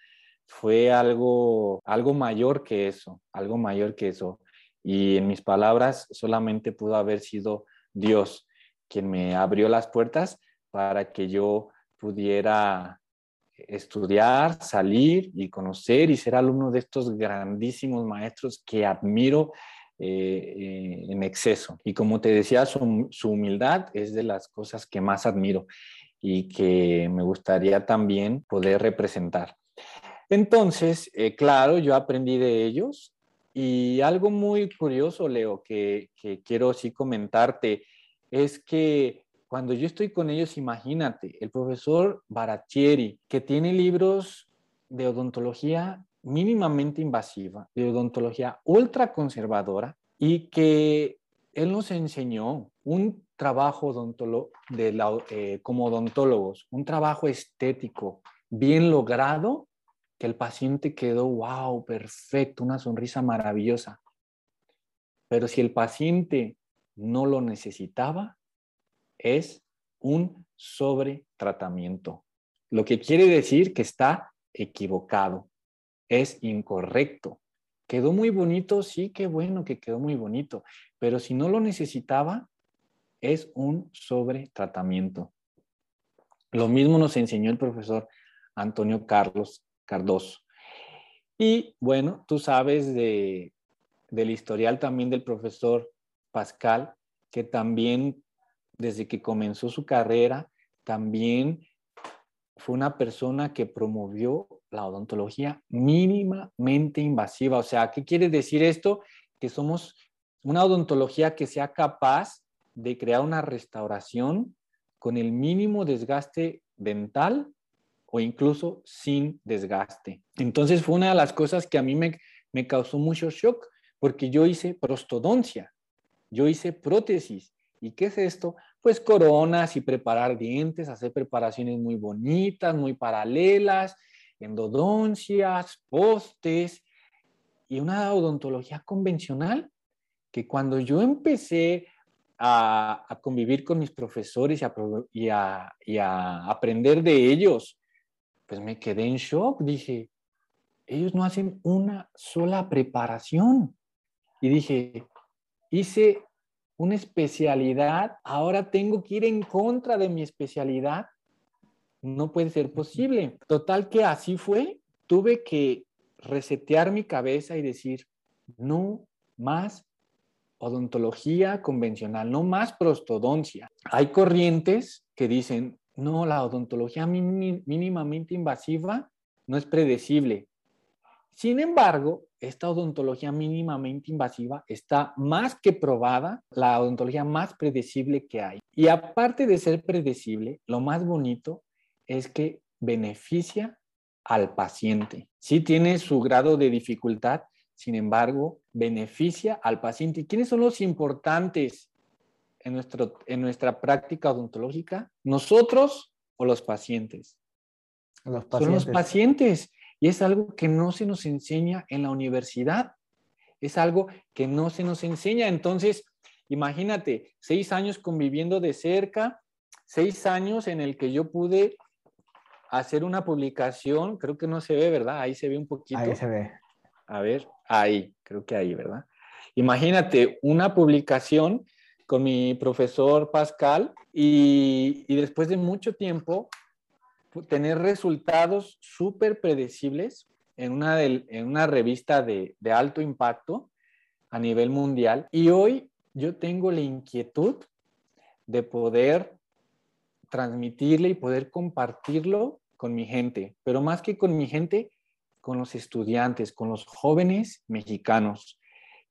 Fue algo, algo mayor que eso, algo mayor que eso. Y en mis palabras, solamente pudo haber sido Dios quien me abrió las puertas para que yo pudiera estudiar, salir y conocer y ser alumno de estos grandísimos maestros que admiro eh, eh, en exceso. Y como te decía, su, humildad es de las cosas que más admiro y que me gustaría también poder representar. Entonces, eh, claro, yo aprendí de ellos y algo muy curioso, Leo, que, quiero sí comentarte, es que cuando yo estoy con ellos, imagínate, el profesor Baratieri, que tiene libros de odontología mínimamente invasiva, de odontología ultra conservadora y que él nos enseñó un trabajo de eh, como odontólogos, un trabajo estético bien logrado, que el paciente quedó, wow, perfecto, una sonrisa maravillosa. Pero si el paciente no lo necesitaba, es un sobretratamiento. Lo que quiere decir que está equivocado es incorrecto. Quedó muy bonito, sí, qué bueno que quedó muy bonito, pero si no lo necesitaba, es un sobretratamiento. Lo mismo nos enseñó el profesor Antonio Carlos Cardoso. Y bueno, tú sabes de, del historial también del profesor Pascal, que también desde que comenzó su carrera, también fue una persona que promovió la odontología mínimamente invasiva. O sea, ¿qué quiere decir esto? Que somos una odontología que sea capaz de crear una restauración con el mínimo desgaste dental o incluso sin desgaste. Entonces fue una de las cosas que a mí me, me causó mucho shock porque yo hice prostodoncia, yo hice prótesis. ¿Y qué es esto? Pues coronas y preparar dientes, hacer preparaciones muy bonitas, muy paralelas, endodoncias, postes y una odontología convencional que cuando yo empecé a, convivir con mis profesores y a, y a aprender de ellos, pues me quedé en shock. Dije, ellos no hacen una sola preparación. Y dije, hice una especialidad, ahora tengo que ir en contra de mi especialidad no puede ser posible. Total que así fue. Tuve que resetear mi cabeza y decir, no más odontología convencional, no más prostodoncia. Hay corrientes que dicen, no, la odontología mínimamente invasiva no es predecible. Sin embargo, esta odontología mínimamente invasiva está más que probada, la odontología más predecible que hay. Y aparte de ser predecible, lo más bonito es que beneficia al paciente. Sí tiene su grado de dificultad, sin embargo, beneficia al paciente. quiénes son los importantes en, nuestro, en nuestra práctica odontológica? ¿Nosotros o los pacientes? Los pacientes. Son los pacientes. Y es algo que no se nos enseña en la universidad. Es algo que no se nos enseña. Entonces, imagínate, seis años conviviendo de cerca, seis años en el que yo pude hacer una publicación, creo que no se ve, ¿verdad? Ahí se ve un poquito. Ahí se ve. A ver, ahí, creo que ahí, ¿verdad? Imagínate una publicación con mi profesor Pascal y, y después de mucho tiempo tener resultados súper predecibles en una, en una revista de, de alto impacto a nivel mundial. Y hoy yo tengo la inquietud de poder transmitirle y poder compartirlo con mi gente, pero más que con mi gente, con los estudiantes, con los jóvenes mexicanos,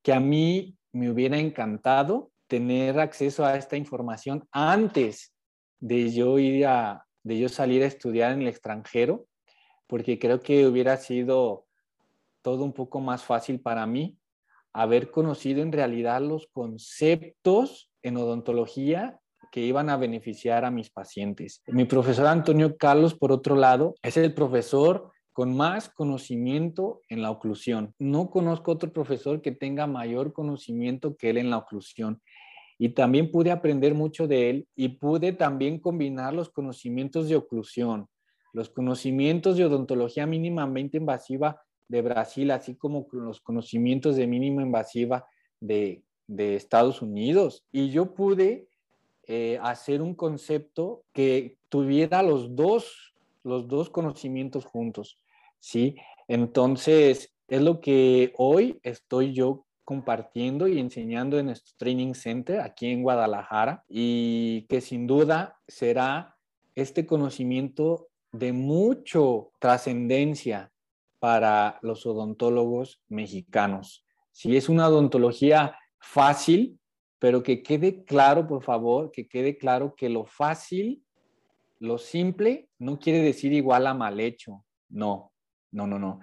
que a mí me hubiera encantado tener acceso a esta información antes de yo ir a, de yo salir a estudiar en el extranjero, porque creo que hubiera sido todo un poco más fácil para mí haber conocido en realidad los conceptos en odontología que iban a beneficiar a mis pacientes. Mi profesor Antonio Carlos, por otro lado, es el profesor con más conocimiento en la oclusión. No conozco otro profesor que tenga mayor conocimiento que él en la oclusión. Y también pude aprender mucho de él y pude también combinar los conocimientos de oclusión, los conocimientos de odontología mínimamente invasiva de Brasil, así como los conocimientos de mínima invasiva de, de Estados Unidos. Y yo pude eh, hacer un concepto que tuviera los dos, los dos conocimientos juntos, ¿sí? Entonces, es lo que hoy estoy yo compartiendo y enseñando en nuestro training center aquí en Guadalajara y que sin duda será este conocimiento de mucho trascendencia para los odontólogos mexicanos. Si es una odontología fácil, pero que quede claro, por favor, que quede claro que lo fácil, lo simple, no quiere decir igual a mal hecho. No, no, no, no.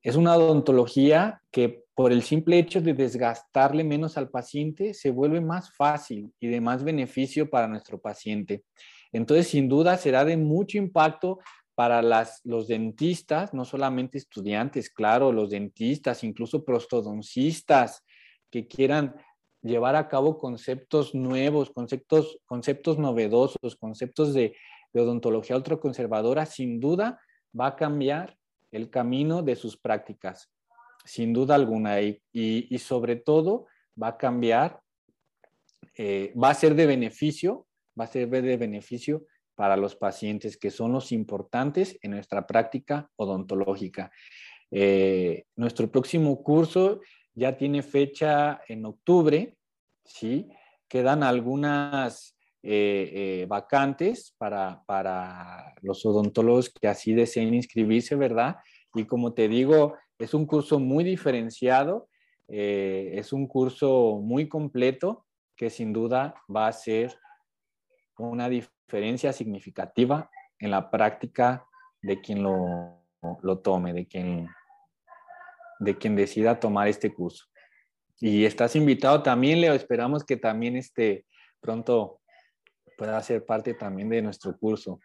Es una odontología que por el simple hecho de desgastarle menos al paciente se vuelve más fácil y de más beneficio para nuestro paciente. Entonces, sin duda, será de mucho impacto para las, los dentistas, no solamente estudiantes, claro, los dentistas, incluso prostodoncistas que quieran llevar a cabo conceptos nuevos, conceptos, conceptos novedosos, conceptos de, odontología ultraconservadora, sin duda va a cambiar el camino de sus prácticas, sin duda alguna, y, y, sobre todo va a cambiar, eh, va a ser de beneficio, va a ser de beneficio para los pacientes que son los importantes en nuestra práctica odontológica. Eh, nuestro próximo curso ya tiene fecha en octubre, ¿sí? Quedan algunas eh, eh, vacantes para, para los odontólogos que así deseen inscribirse, ¿verdad? Y como te digo, es un curso muy diferenciado, eh, es un curso muy completo que sin duda va a ser una diferencia significativa en la práctica de quien lo, lo tome, de quien de quien decida tomar este curso. Y estás invitado también, Leo. Esperamos que también este, pronto pueda ser parte también de nuestro curso.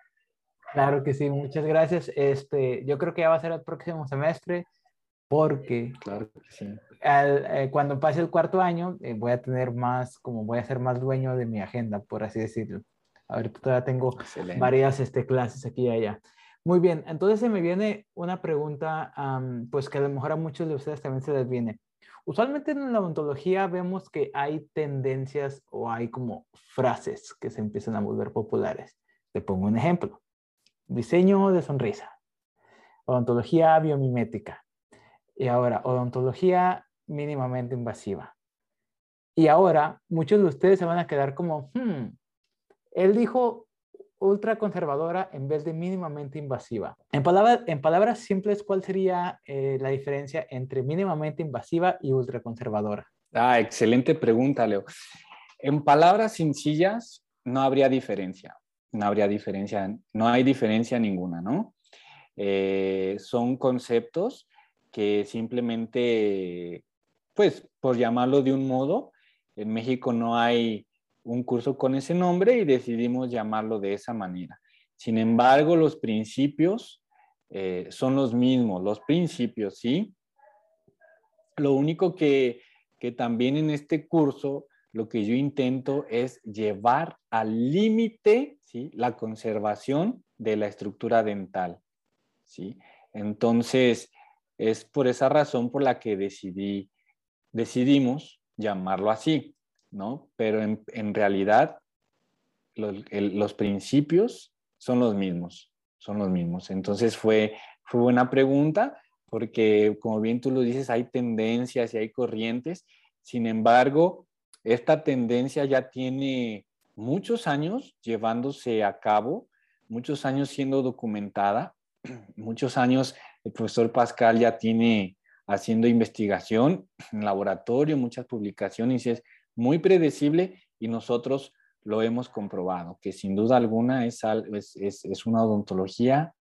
Claro que sí, muchas gracias. Este, yo creo que ya va a ser el próximo semestre porque claro que sí. Eh, cuando pase el cuarto año eh, voy a tener más, como voy a ser más dueño de mi agenda, por así decirlo. Ahorita todavía tengo varias este, clases aquí y allá. Muy bien, entonces se me viene una pregunta, pues que a lo mejor a muchos de ustedes también se les viene. Usualmente en la odontología vemos que hay tendencias o hay como frases que se empiezan a volver populares. Te pongo un ejemplo. Diseño de sonrisa. Odontología biomimética. Y ahora, odontología mínimamente invasiva. Y ahora, muchos de ustedes se van a quedar como, hmm, él dijo ultraconservadora en vez de mínimamente invasiva. En, palabras, en palabras simples, ¿cuál sería eh, la diferencia entre mínimamente invasiva y ultraconservadora? Ah, excelente pregunta, Leo. En palabras sencillas, no habría diferencia. No habría diferencia, no hay diferencia ninguna, ¿no? Eh, son conceptos que simplemente, pues, por llamarlo de un modo, en México no hay un curso con ese nombre y decidimos llamarlo de esa manera. Sin embargo, los principios eh, son los mismos, los principios, ¿sí? Lo único que, que también en este curso lo que yo intento es llevar al límite ¿sí? la conservación de la estructura dental. ¿sí? Entonces, es por esa razón por la que decidí, decidimos llamarlo así. ¿No? Pero en, realidad los, principios son los mismos, son los mismos. Entonces fue, fue buena pregunta porque como bien tú lo dices, hay tendencias y hay corrientes. Sin embargo, esta tendencia ya tiene muchos años llevándose a cabo, muchos años siendo documentada, <clears throat> muchos años el profesor Pascal ya tiene haciendo investigación en laboratorio, muchas publicaciones, muy predecible y nosotros lo hemos comprobado, que sin duda alguna es, es, es, una odontología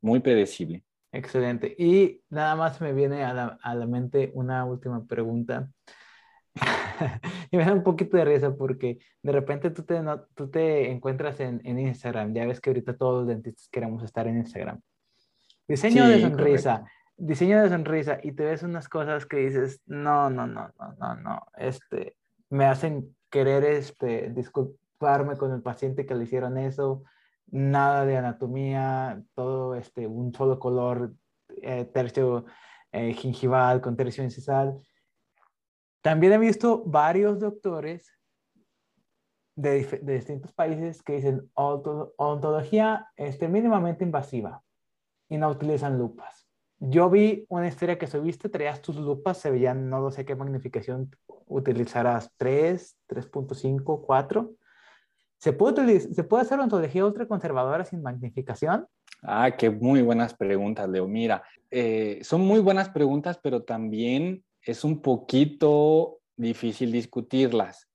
muy predecible. Excelente. Y nada más me viene a la, a la mente una última pregunta. <laughs> y me da un poquito de risa porque de repente tú te, tú te encuentras en, en, Instagram. Ya ves que ahorita todos los dentistas queremos estar en Instagram. Diseño de sonrisa. Diseño de sonrisa. Y te ves unas cosas que dices, no, no, no, no, no, no. Este, me hacen querer este, disculparme con el paciente que le hicieron eso, nada de anatomía, todo este, un solo color, eh, tercio eh, gingival con tercio incisal. También he visto varios doctores de, de distintos países que dicen ontología este, mínimamente invasiva y no utilizan lupas. Yo vi una historia que subiste, traías tus lupas, se veían, no sé qué magnificación utilizarás, 3, 3.5, 4. ¿Se puede, ¿Se puede hacer ontología ultraconservadora sin magnificación? Ah, qué muy buenas preguntas, Leo. Mira, eh, son muy buenas preguntas, pero también es un poquito difícil discutirlas.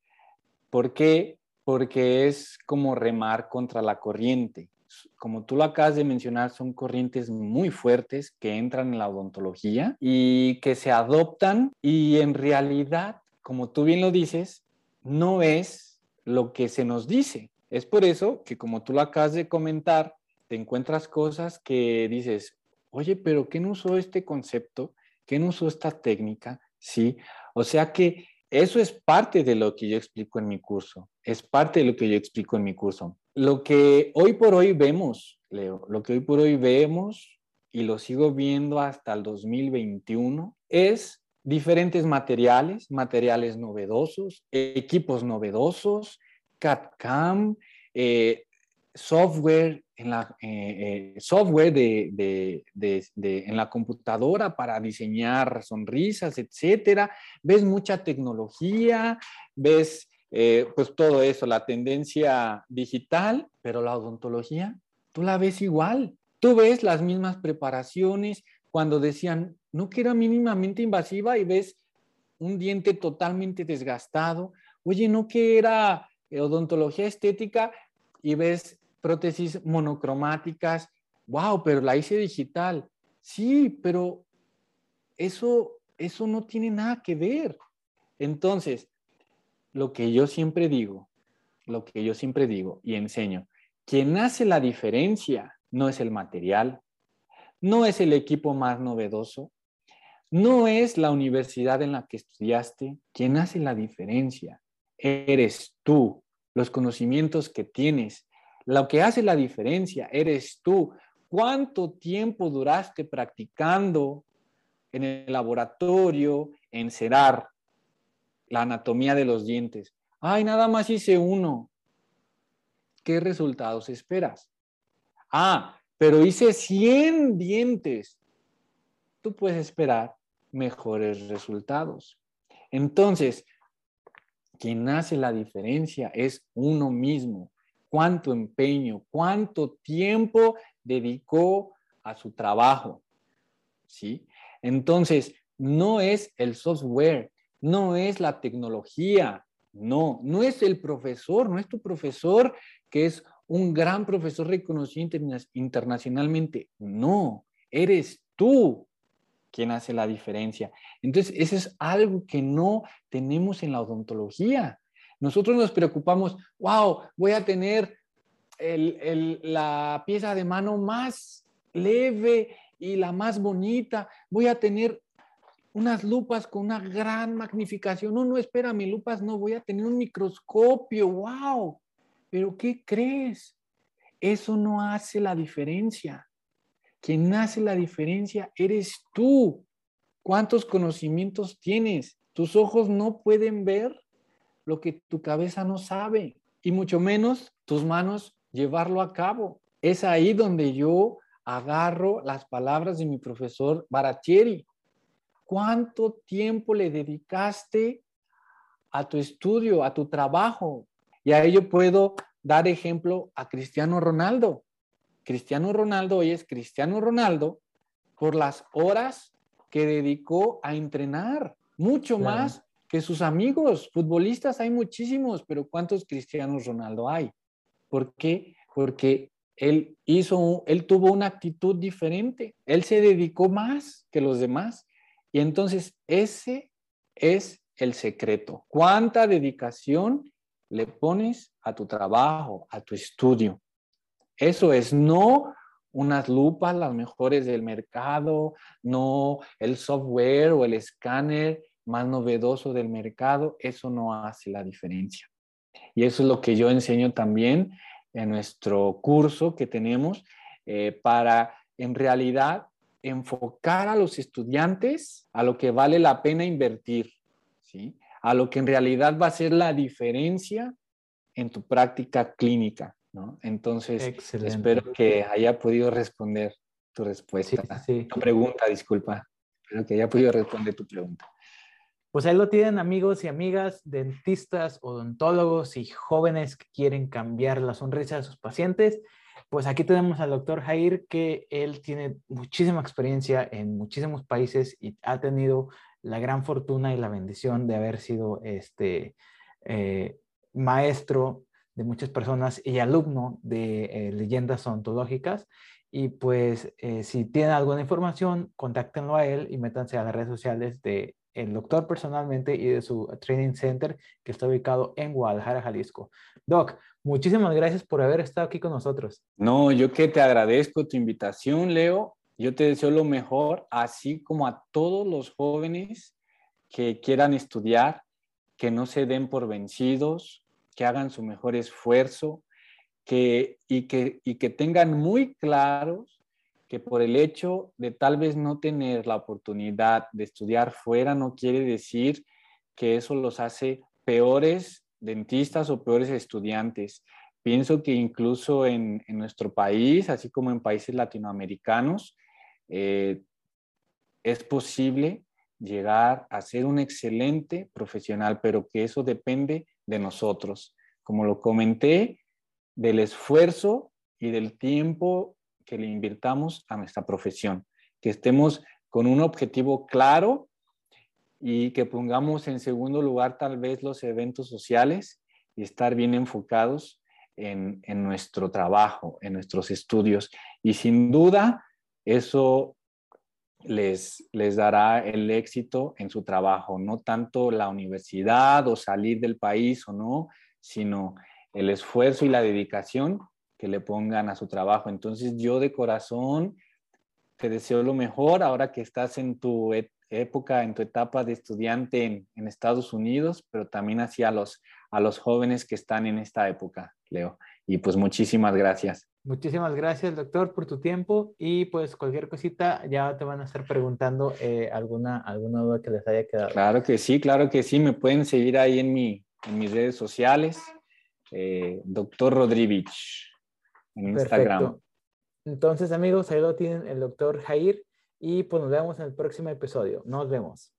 ¿Por qué? Porque es como remar contra la corriente como tú lo acabas de mencionar, son corrientes muy fuertes que entran en la odontología y que se adoptan y en realidad, como tú bien lo dices, no es lo que se nos dice. Es por eso que como tú lo acabas de comentar, te encuentras cosas que dices, oye, pero ¿qué no usó este concepto? ¿Qué no usó esta técnica? Sí, o sea que eso es parte de lo que yo explico en mi curso, es parte de lo que yo explico en mi curso. Lo que hoy por hoy vemos, Leo, lo que hoy por hoy vemos y lo sigo viendo hasta el 2021 es diferentes materiales, materiales novedosos, equipos novedosos, CAD-CAM, eh, software en la, eh, eh, software de, en la computadora para diseñar sonrisas, etcétera. Ves mucha tecnología, ves eh, pues todo eso, la tendencia digital, pero la odontología, tú la ves igual. Tú ves las mismas preparaciones cuando decían, no que era mínimamente invasiva y ves un diente totalmente desgastado. Oye, no que era odontología estética y ves prótesis monocromáticas. Wow, pero la hice digital. Sí, pero eso, eso no tiene nada que ver. Entonces, lo que yo siempre digo, lo que yo siempre digo y enseño, quien hace la diferencia no es el material, no es el equipo más novedoso, no es la universidad en la que estudiaste, quien hace la diferencia eres tú, los conocimientos que tienes, lo que hace la diferencia eres tú. ¿Cuánto tiempo duraste practicando en el laboratorio, en cerar la anatomía de los dientes? Ay, nada más hice uno. ¿Qué resultados esperas? Ah, pero hice 100 dientes. Tú puedes esperar mejores resultados. Entonces, quien hace la diferencia es uno mismo. cuánto empeño, cuánto tiempo dedicó a su trabajo. ¿Sí? Entonces, no es el software, no es la tecnología, no, no es el profesor, no es tu profesor que es un gran profesor reconocido internacionalmente. No, eres tú quien hace la diferencia. Entonces, eso es algo que no tenemos en la odontología. Nosotros nos preocupamos, wow, voy a tener la pieza de mano más leve y la más bonita, voy a tener unas lupas con una gran magnificación. No, no, espera, mi lupas no, voy a tener un microscopio, wow. Pero ¿qué crees? Eso no hace la diferencia. Quien hace la diferencia eres tú. ¿Cuántos conocimientos tienes? Tus ojos no pueden ver lo que tu cabeza no sabe y mucho menos tus manos llevarlo a cabo. Es ahí donde yo agarro las palabras de mi profesor Baratieri. ¿Cuánto tiempo le dedicaste a tu estudio, a tu trabajo? Y a ello puedo dar ejemplo a Cristiano Ronaldo. Cristiano Ronaldo hoy es Cristiano Ronaldo por las horas que dedicó a entrenar, mucho más que sus amigos futbolistas. Hay muchísimos, pero ¿cuántos Cristianos Ronaldo hay? ¿Por qué? Porque él hizo, él tuvo una actitud diferente. Él se dedicó más que los demás. Y entonces ese es el secreto. ¿Cuánta dedicación le pones a tu trabajo, a tu estudio? Eso es, no unas lupas las mejores del mercado, no el software o el escáner más novedoso del mercado, eso no hace la diferencia. Y eso es lo que yo enseño también en nuestro curso que tenemos eh, para en realidad enfocar a los estudiantes a lo que vale la pena invertir, ¿sí? a lo que en realidad va a ser la diferencia en tu práctica clínica. Entonces, espero que haya podido responder tu respuesta. Tu pregunta, disculpa. Espero que haya podido responder tu pregunta. Pues ahí lo tienen amigos y amigas, dentistas, odontólogos y jóvenes que quieren cambiar la sonrisa de sus pacientes. Pues aquí tenemos al doctor Jair, que él tiene muchísima experiencia en muchísimos países y ha tenido la gran fortuna y la bendición de haber sido este eh, maestro de muchas personas y alumno de eh, leyendas ontológicas. Y pues eh, si tienen alguna información, contáctenlo a él y métanse a las redes sociales de el doctor personalmente y de su training center que está ubicado en Guadalajara, Jalisco. Doc, muchísimas gracias por haber estado aquí con nosotros. No, yo que te agradezco tu invitación, Leo. Yo te deseo lo mejor, así como a todos los jóvenes que quieran estudiar, que no se den por vencidos, que hagan su mejor esfuerzo que, y, que, y que tengan muy claros que por el hecho de tal vez no tener la oportunidad de estudiar fuera no quiere decir que eso los hace peores dentistas o peores estudiantes. Pienso que incluso en, nuestro país, así como en países latinoamericanos, eh, es posible llegar a ser un excelente profesional, pero que eso depende de nosotros. Como lo comenté, del esfuerzo y del tiempo que le invirtamos a nuestra profesión, que estemos con un objetivo claro y que pongamos en segundo lugar tal vez los eventos sociales y estar bien enfocados en, en nuestro trabajo, en nuestros estudios. Y sin duda, eso les, les dará el éxito en su trabajo, no tanto la universidad o salir del país o no, sino el esfuerzo y la dedicación que le pongan a su trabajo. Entonces yo de corazón te deseo lo mejor ahora que estás en tu época, en tu etapa de estudiante en, en Estados Unidos, pero también hacia los, a los jóvenes que están en esta época, Leo. Y pues muchísimas gracias. Muchísimas gracias, doctor, por tu tiempo y pues cualquier cosita ya te van a estar preguntando eh, alguna, alguna duda que les haya quedado. Claro que sí, claro que sí. Me pueden seguir ahí en, mi, en mis redes sociales, eh, doctor Rodríguez, en Instagram. Entonces, amigos, ahí lo tienen el doctor Jair y pues nos vemos en el próximo episodio. Nos vemos.